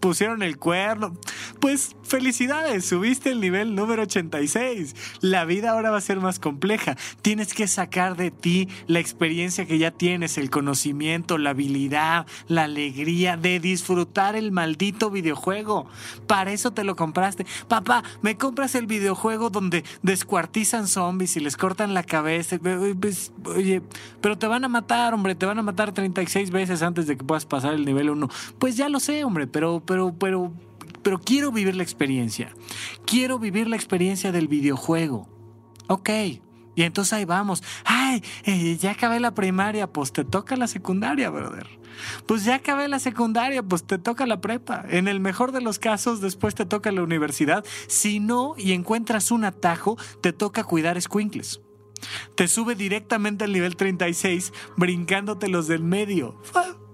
pusieron el cuerno. Pues felicidades, subiste el nivel número 86. La vida ahora va a ser más compleja. Tienes que sacar de ti la experiencia que ya tienes, el conocimiento, la habilidad, la alegría de disfrutar el maldito videojuego. Para eso te lo compraste. Papá, ¿me compras el videojuego donde descuartizan zombies y les cortan la cabeza? Pues, oye, pero te van a matar, hombre, te van a matar 36 veces antes de que puedas pasar el nivel 1. Pues ya lo sé, hombre, pero, pero, pero, pero quiero vivir la experiencia. Quiero vivir la experiencia del videojuego. Ok, y entonces ahí vamos. Ay, eh, ya acabé la primaria, pues te toca la secundaria, brother. Pues ya acabé la secundaria, pues te toca la prepa. En el mejor de los casos, después te toca la universidad. Si no y encuentras un atajo, te toca cuidar squinkles. Te sube directamente al nivel 36, brincándote los del medio.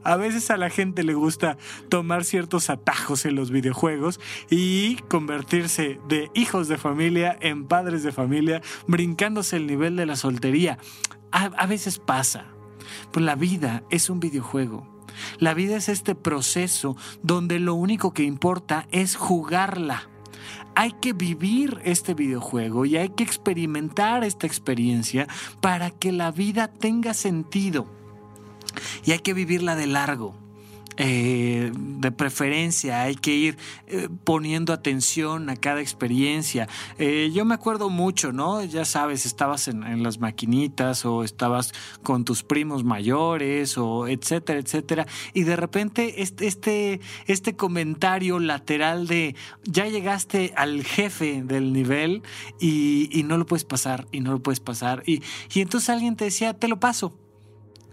A veces a la gente le gusta tomar ciertos atajos en los videojuegos y convertirse de hijos de familia en padres de familia, brincándose el nivel de la soltería. A, veces pasa. Pues la vida es un videojuego. La vida es este proceso donde lo único que importa es jugarla. Hay que vivir este videojuego y hay que experimentar esta experiencia para que la vida tenga sentido y hay que vivirla de largo. Eh, de preferencia, hay que ir eh, poniendo atención a cada experiencia. Eh, yo me acuerdo mucho, ¿no? Ya sabes, estabas en, las maquinitas o estabas con tus primos mayores o etcétera, etcétera. Y de repente este, este, este comentario lateral de ya llegaste al jefe del nivel y, y no lo puedes pasar y no lo puedes pasar. Y, y entonces alguien te decía, te lo paso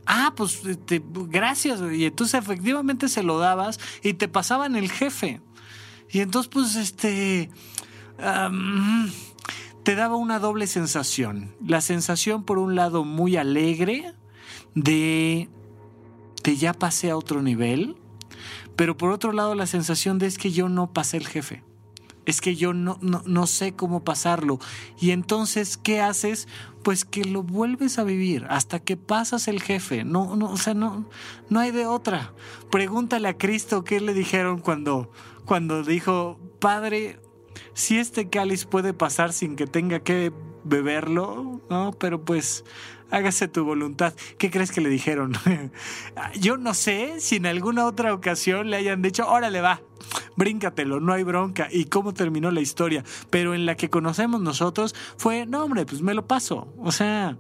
Ah, pues este, gracias. Y entonces efectivamente se lo dabas y te pasaban el jefe. Y entonces, pues, este. te daba una doble sensación. La sensación, por un lado, muy alegre de. de ya pasé a otro nivel. Pero por otro lado, la sensación de es que yo no pasé el jefe es que yo no, no, sé cómo pasarlo. Y entonces, ¿qué haces? Pues que lo vuelves a vivir hasta que pasas el jefe. No, no, o sea, no, no hay de otra. Pregúntale a Cristo qué le dijeron cuando, cuando dijo, Padre, si este cáliz puede pasar sin que tenga que beberlo, ¿no? Pero pues hágase tu voluntad. ¿Qué crees que le dijeron? Yo no sé si en alguna otra ocasión le hayan dicho, órale va, bríncatelo, no hay bronca. ¿Y cómo terminó la historia? Pero en la que conocemos nosotros fue, no hombre, pues me lo paso. O sea,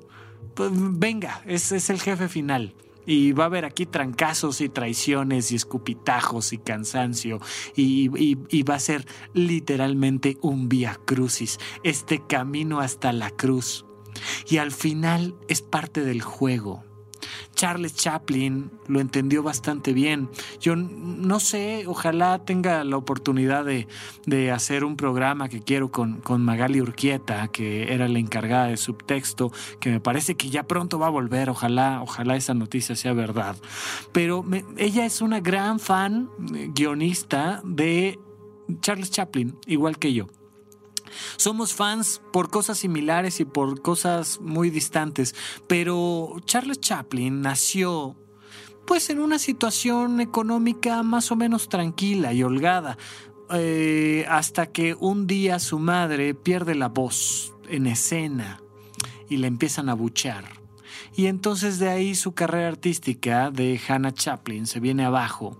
pues venga, es el jefe final. Y va a haber aquí trancazos y traiciones y escupitajos y cansancio. Y, y, va a ser literalmente un vía crucis, este camino hasta la cruz. Y al final es parte del juego. Charles Chaplin lo entendió bastante bien. Yo no sé, ojalá tenga la oportunidad de, hacer un programa que quiero con, con, Magali Urquieta, que era la encargada de subtexto, que me parece que ya pronto va a volver. Ojalá, ojalá esa noticia sea verdad. Pero ella es una gran fan, eh, guionista de Charles Chaplin, igual que yo. Somos fans por cosas similares y por cosas muy distantes, pero Charles Chaplin nació pues en una situación económica más o menos tranquila y holgada, eh, hasta que un día su madre pierde la voz en escena y le empiezan a buchar. y entonces de ahí su carrera artística de Hannah Chaplin se viene abajo.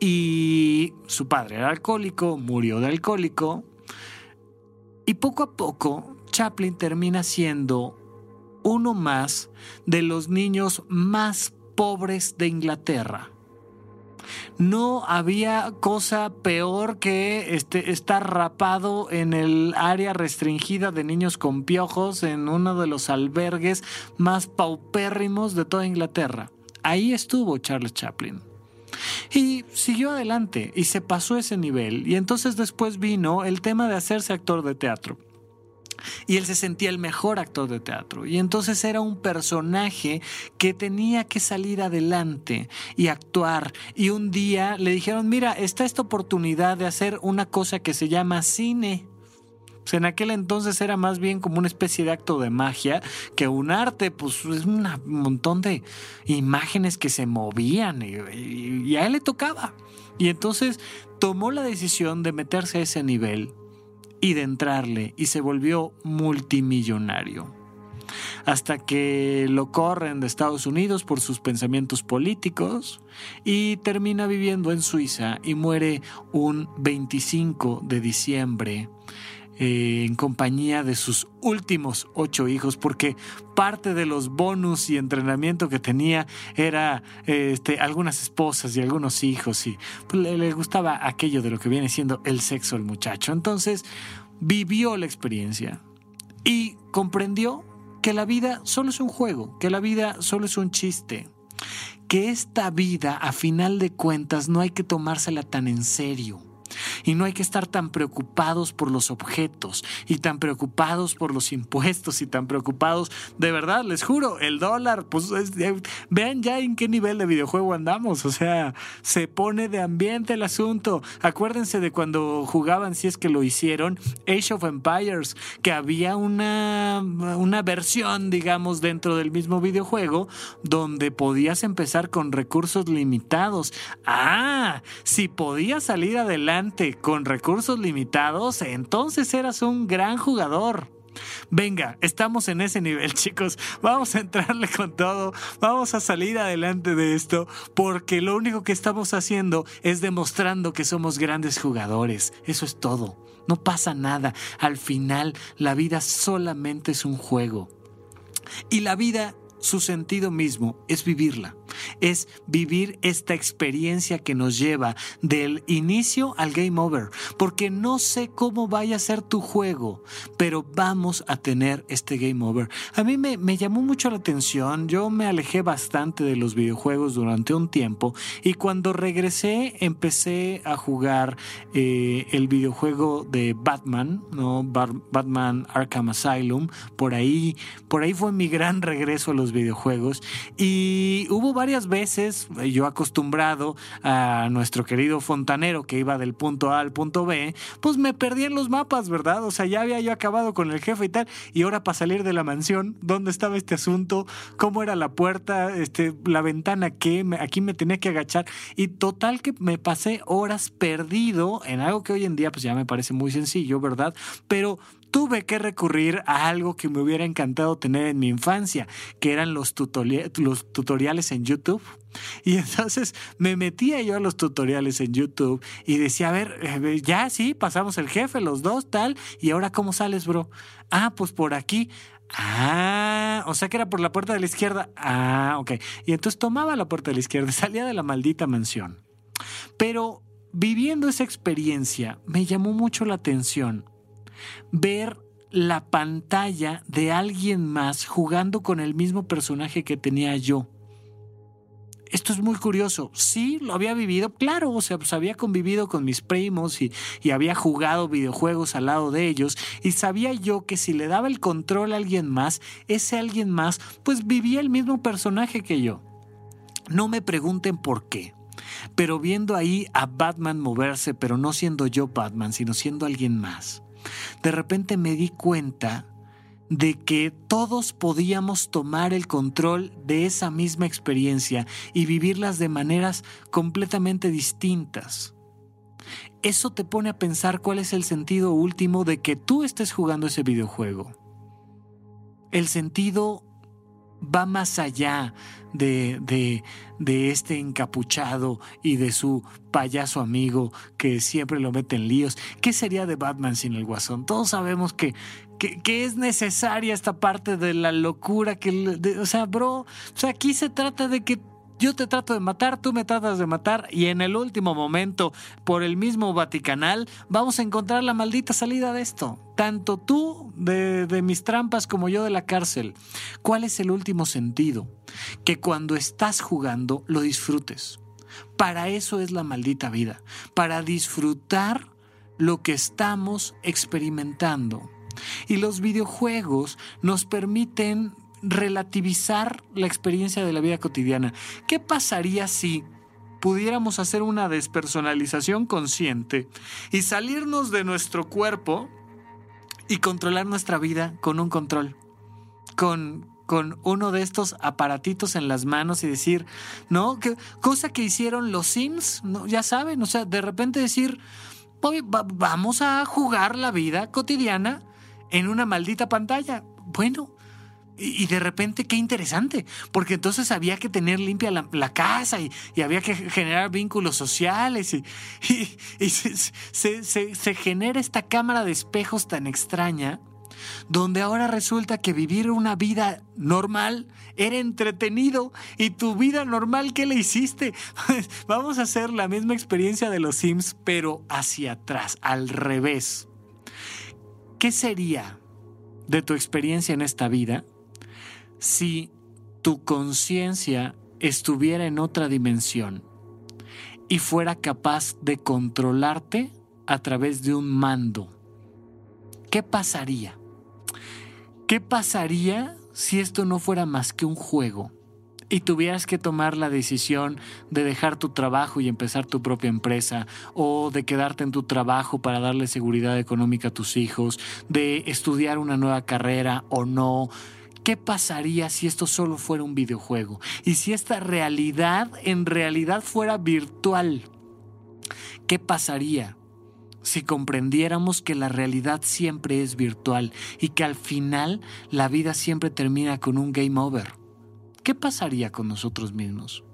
Y su padre era alcohólico, murió de alcohólico, y poco a poco Chaplin termina siendo uno más de los niños más pobres de Inglaterra. No había cosa peor que este, estar rapado en el área restringida de niños con piojos en uno de los albergues más paupérrimos de toda Inglaterra. Ahí estuvo Charles Chaplin. Y siguió adelante y se pasó ese nivel. Y entonces después vino el tema de hacerse actor de teatro y él se sentía el mejor actor de teatro. Y entonces era un personaje que tenía que salir adelante y actuar. Y un día le dijeron, mira, está esta oportunidad de hacer una cosa que se llama cine. En aquel entonces era más bien como una especie de acto de magia que un arte, pues es un montón de imágenes que se movían y, y a él le tocaba. Y entonces tomó la decisión de meterse a ese nivel y de entrarle y se volvió multimillonario. Hasta que lo corren de Estados Unidos por sus pensamientos políticos y termina viviendo en Suiza y muere un 25 de diciembre eh, en compañía de sus últimos ocho hijos, porque parte de los bonus y entrenamiento que tenía era este, algunas esposas y algunos hijos, y pues, le, le gustaba aquello de lo que viene siendo el sexo al muchacho. Entonces vivió la experiencia y comprendió que la vida solo es un juego, que la vida solo es un chiste, que esta vida a final de cuentas no hay que tomársela tan en serio y no hay que estar tan preocupados por los objetos y tan preocupados por los impuestos y tan preocupados, de verdad, les juro, el dólar, pues vean ya en qué nivel de videojuego andamos, o sea, se pone de ambiente el asunto. Acuérdense de cuando jugaban, si es que lo hicieron, Age of Empires, que había una, una versión, digamos, dentro del mismo videojuego donde podías empezar con recursos limitados. Ah, si podías salir adelante con recursos limitados, entonces eras un gran jugador. Venga, estamos en ese nivel, chicos. Vamos a entrarle con todo. Vamos a salir adelante de esto porque lo único que estamos haciendo es demostrando que somos grandes jugadores. Eso es todo. No pasa nada. Al final, la vida solamente es un juego. Y la vida, su sentido mismo, es vivirla es vivir esta experiencia que nos lleva del inicio al game over, porque no sé cómo vaya a ser tu juego, pero vamos a tener este game over. A mí me, llamó mucho la atención, yo me alejé bastante de los videojuegos durante un tiempo y cuando regresé empecé a jugar eh, el videojuego de Batman, ¿no? Batman Arkham Asylum, por ahí, por ahí fue mi gran regreso a los videojuegos y hubo varias veces, eh, yo acostumbrado a nuestro querido fontanero que iba del punto A al punto B, pues me perdí en los mapas, ¿verdad? O sea, ya había yo acabado con el jefe y tal, y ahora para salir de la mansión, ¿dónde estaba este asunto? ¿Cómo era la puerta? Este, la ventana que aquí me tenía que agachar. Y total que me pasé horas perdido en algo que hoy en día pues ya me parece muy sencillo, ¿verdad? Pero tuve que recurrir a algo que me hubiera encantado tener en mi infancia, que eran los, tutoriales en YouTube. Y entonces me metía yo a los tutoriales en YouTube y decía, a ver, eh, ya sí, pasamos el jefe, los dos, tal, y ahora cómo sales, bro. Ah, pues por aquí. Ah, o sea que era por la puerta de la izquierda. Ah, ok. Y entonces tomaba la puerta de la izquierda y salía de la maldita mansión. Pero viviendo esa experiencia me llamó mucho la atención ver la pantalla de alguien más jugando con el mismo personaje que tenía yo. Esto es muy curioso. Sí, lo había vivido, claro, o sea, pues había convivido con mis primos y, y, había jugado videojuegos al lado de ellos y sabía yo que si le daba el control a alguien más, ese alguien más, pues vivía el mismo personaje que yo. No me pregunten por qué, pero viendo ahí a Batman moverse, pero no siendo yo Batman, sino siendo alguien más de repente me di cuenta de que todos podíamos tomar el control de esa misma experiencia y vivirlas de maneras completamente distintas. Eso te pone a pensar cuál es el sentido último de que tú estés jugando ese videojuego. El sentido va más allá de, de, de, este encapuchado y de su payaso amigo que siempre lo mete en líos. ¿Qué sería de Batman sin el guasón? Todos sabemos que, que, es necesaria esta parte de la locura. Que, o sea, bro, o sea, aquí se trata de que yo te trato de matar, tú me tratas de matar y en el último momento, por el mismo Vaticanal, vamos a encontrar la maldita salida de esto. Tanto tú de, de mis trampas como yo de la cárcel. ¿Cuál es el último sentido? Que cuando estás jugando lo disfrutes. Para eso es la maldita vida, para disfrutar lo que estamos experimentando. Y los videojuegos nos permiten relativizar la experiencia de la vida cotidiana. ¿Qué pasaría si pudiéramos hacer una despersonalización consciente y salirnos de nuestro cuerpo y controlar nuestra vida con un control? Con, con uno de estos aparatitos en las manos y decir, ¿no? ¿Qué, cosa que hicieron los Sims, ¿no? ya saben, o sea, de repente decir, vamos a jugar la vida cotidiana en una maldita pantalla. Bueno, y, de repente, qué interesante, porque entonces había que tener limpia la, casa y, había que generar vínculos sociales y, se, se, genera esta cámara de espejos tan extraña, donde ahora resulta que vivir una vida normal era entretenido y tu vida normal, ¿qué le hiciste? Vamos a hacer la misma experiencia de los Sims, pero hacia atrás, al revés. ¿Qué sería de tu experiencia en esta vida si tu conciencia estuviera en otra dimensión y fuera capaz de controlarte a través de un mando, ¿qué pasaría? ¿Qué pasaría si esto no fuera más que un juego? y tuvieras que tomar la decisión de dejar tu trabajo y empezar tu propia empresa, o de quedarte en tu trabajo para darle seguridad económica a tus hijos, de estudiar una nueva carrera o no, ¿Qué pasaría si esto solo fuera un videojuego? Y si esta realidad en realidad fuera virtual. ¿Qué pasaría si comprendiéramos que la realidad siempre es virtual y que al final la vida siempre termina con un game over? ¿Qué pasaría con nosotros mismos?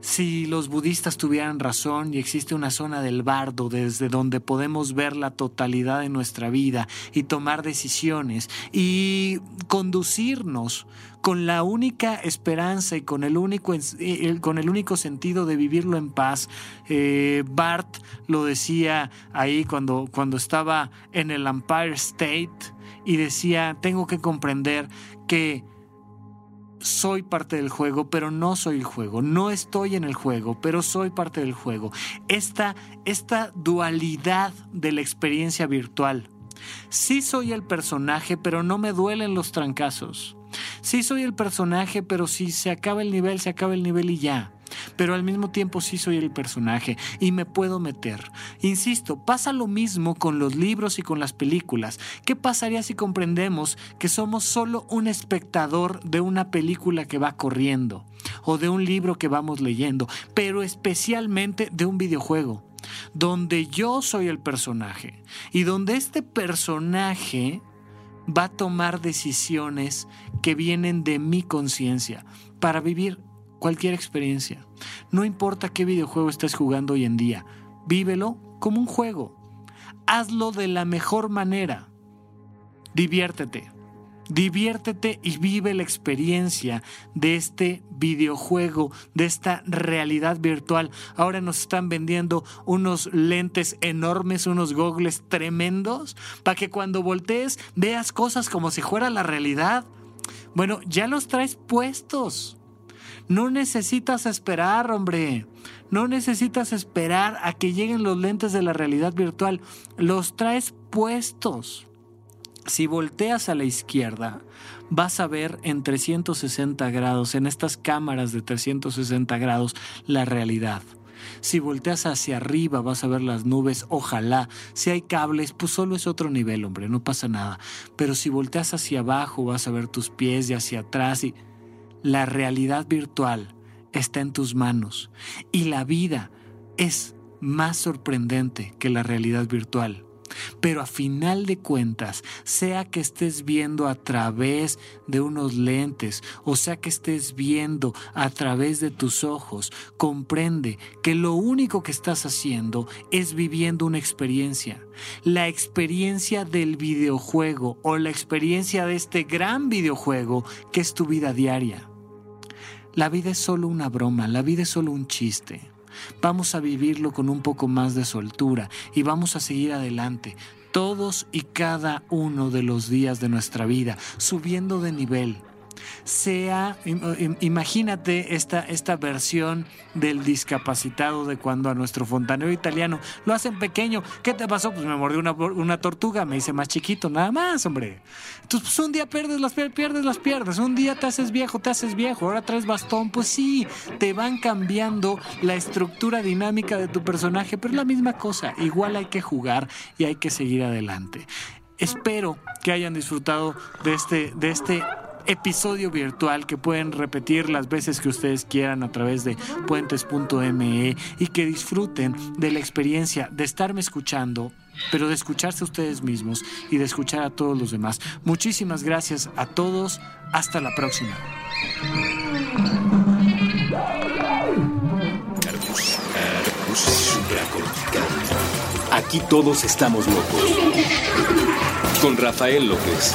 Si los budistas tuvieran razón y existe una zona del bardo desde donde podemos ver la totalidad de nuestra vida y tomar decisiones y conducirnos con la única esperanza y con el único, eh, con el único sentido de vivirlo en paz. Eh, Bart lo decía ahí cuando, cuando estaba en el Empire State y decía, tengo que comprender que soy parte del juego, pero no soy el juego. No estoy en el juego, pero soy parte del juego. Esta, esta dualidad de la experiencia virtual. Sí soy el personaje, pero no me duelen los trancazos. Sí soy el personaje, pero si se acaba el nivel, se acaba el nivel y ya pero al mismo tiempo sí soy el personaje y me puedo meter. Insisto, pasa lo mismo con los libros y con las películas. ¿Qué pasaría si comprendemos que somos solo un espectador de una película que va corriendo o de un libro que vamos leyendo, pero especialmente de un videojuego? donde yo soy el personaje y donde este personaje va a tomar decisiones que vienen de mi conciencia para vivir cualquier experiencia. No importa qué videojuego estés jugando hoy en día, vívelo como un juego. Hazlo de la mejor manera. Diviértete. Diviértete y vive la experiencia de este videojuego, de esta realidad virtual. Ahora nos están vendiendo unos lentes enormes, unos gogles tremendos, para que cuando voltees veas cosas como si fuera la realidad. Bueno, ya los traes puestos. No necesitas esperar, hombre. No necesitas esperar a que lleguen los lentes de la realidad virtual. Los traes puestos. Si volteas a la izquierda, vas a ver en 360 grados, en estas cámaras de 360 grados, la realidad. Si volteas hacia arriba vas a ver las nubes, ojalá. Si hay cables, pues solo es otro nivel, hombre, no pasa nada. Pero si volteas hacia abajo vas a ver tus pies y hacia atrás y la realidad virtual está en tus manos y la vida es más sorprendente que la realidad virtual. Pero a final de cuentas, sea que estés viendo a través de unos lentes o sea que estés viendo a través de tus ojos, comprende que lo único que estás haciendo es viviendo una experiencia. La experiencia del videojuego o la experiencia de este gran videojuego que es tu vida diaria. La vida es solo una broma, la vida es solo un chiste. Vamos a vivirlo con un poco más de soltura y vamos a seguir adelante todos y cada uno de los días de nuestra vida, subiendo de nivel, sea, imagínate esta, esta versión del discapacitado de cuando a nuestro fontanero italiano lo hacen pequeño. ¿Qué te pasó? Pues me mordió una, una tortuga, me hice más chiquito, nada más, hombre. Entonces, pues un día pierdes las pierdes las pierdes, un día te haces viejo, te haces viejo, ahora traes bastón, pues sí, te van cambiando la estructura dinámica de tu personaje, pero es la misma cosa, igual hay que jugar y hay que seguir adelante. Espero que hayan disfrutado de este, de este episodio virtual que pueden repetir las veces que ustedes quieran a través de puentes.me y que disfruten de la experiencia de estarme escuchando pero de escucharse a ustedes mismos y de escuchar a todos los demás. Muchísimas gracias a todos. Hasta la próxima. Aquí todos estamos locos. Con Rafael López.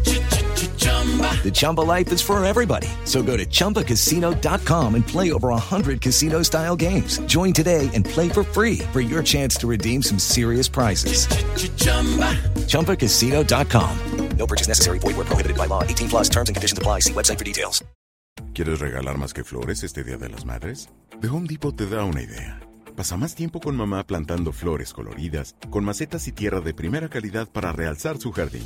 The Chumba life is for everybody. So go to ChumbaCasino.com and play over 100 casino style games. Join today and play for free for your chance to redeem some serious prizes. Ch-ch-chumba. ChumbaCasino.com. No purchase necessary. Void where prohibited by law. 18 plus terms and conditions apply. See website for details. ¿Quieres regalar más que flores este Día de las Madres? The Home Depot te da una idea. Pasa más tiempo con mamá plantando flores coloridas, con macetas y tierra de primera calidad para realzar su jardín.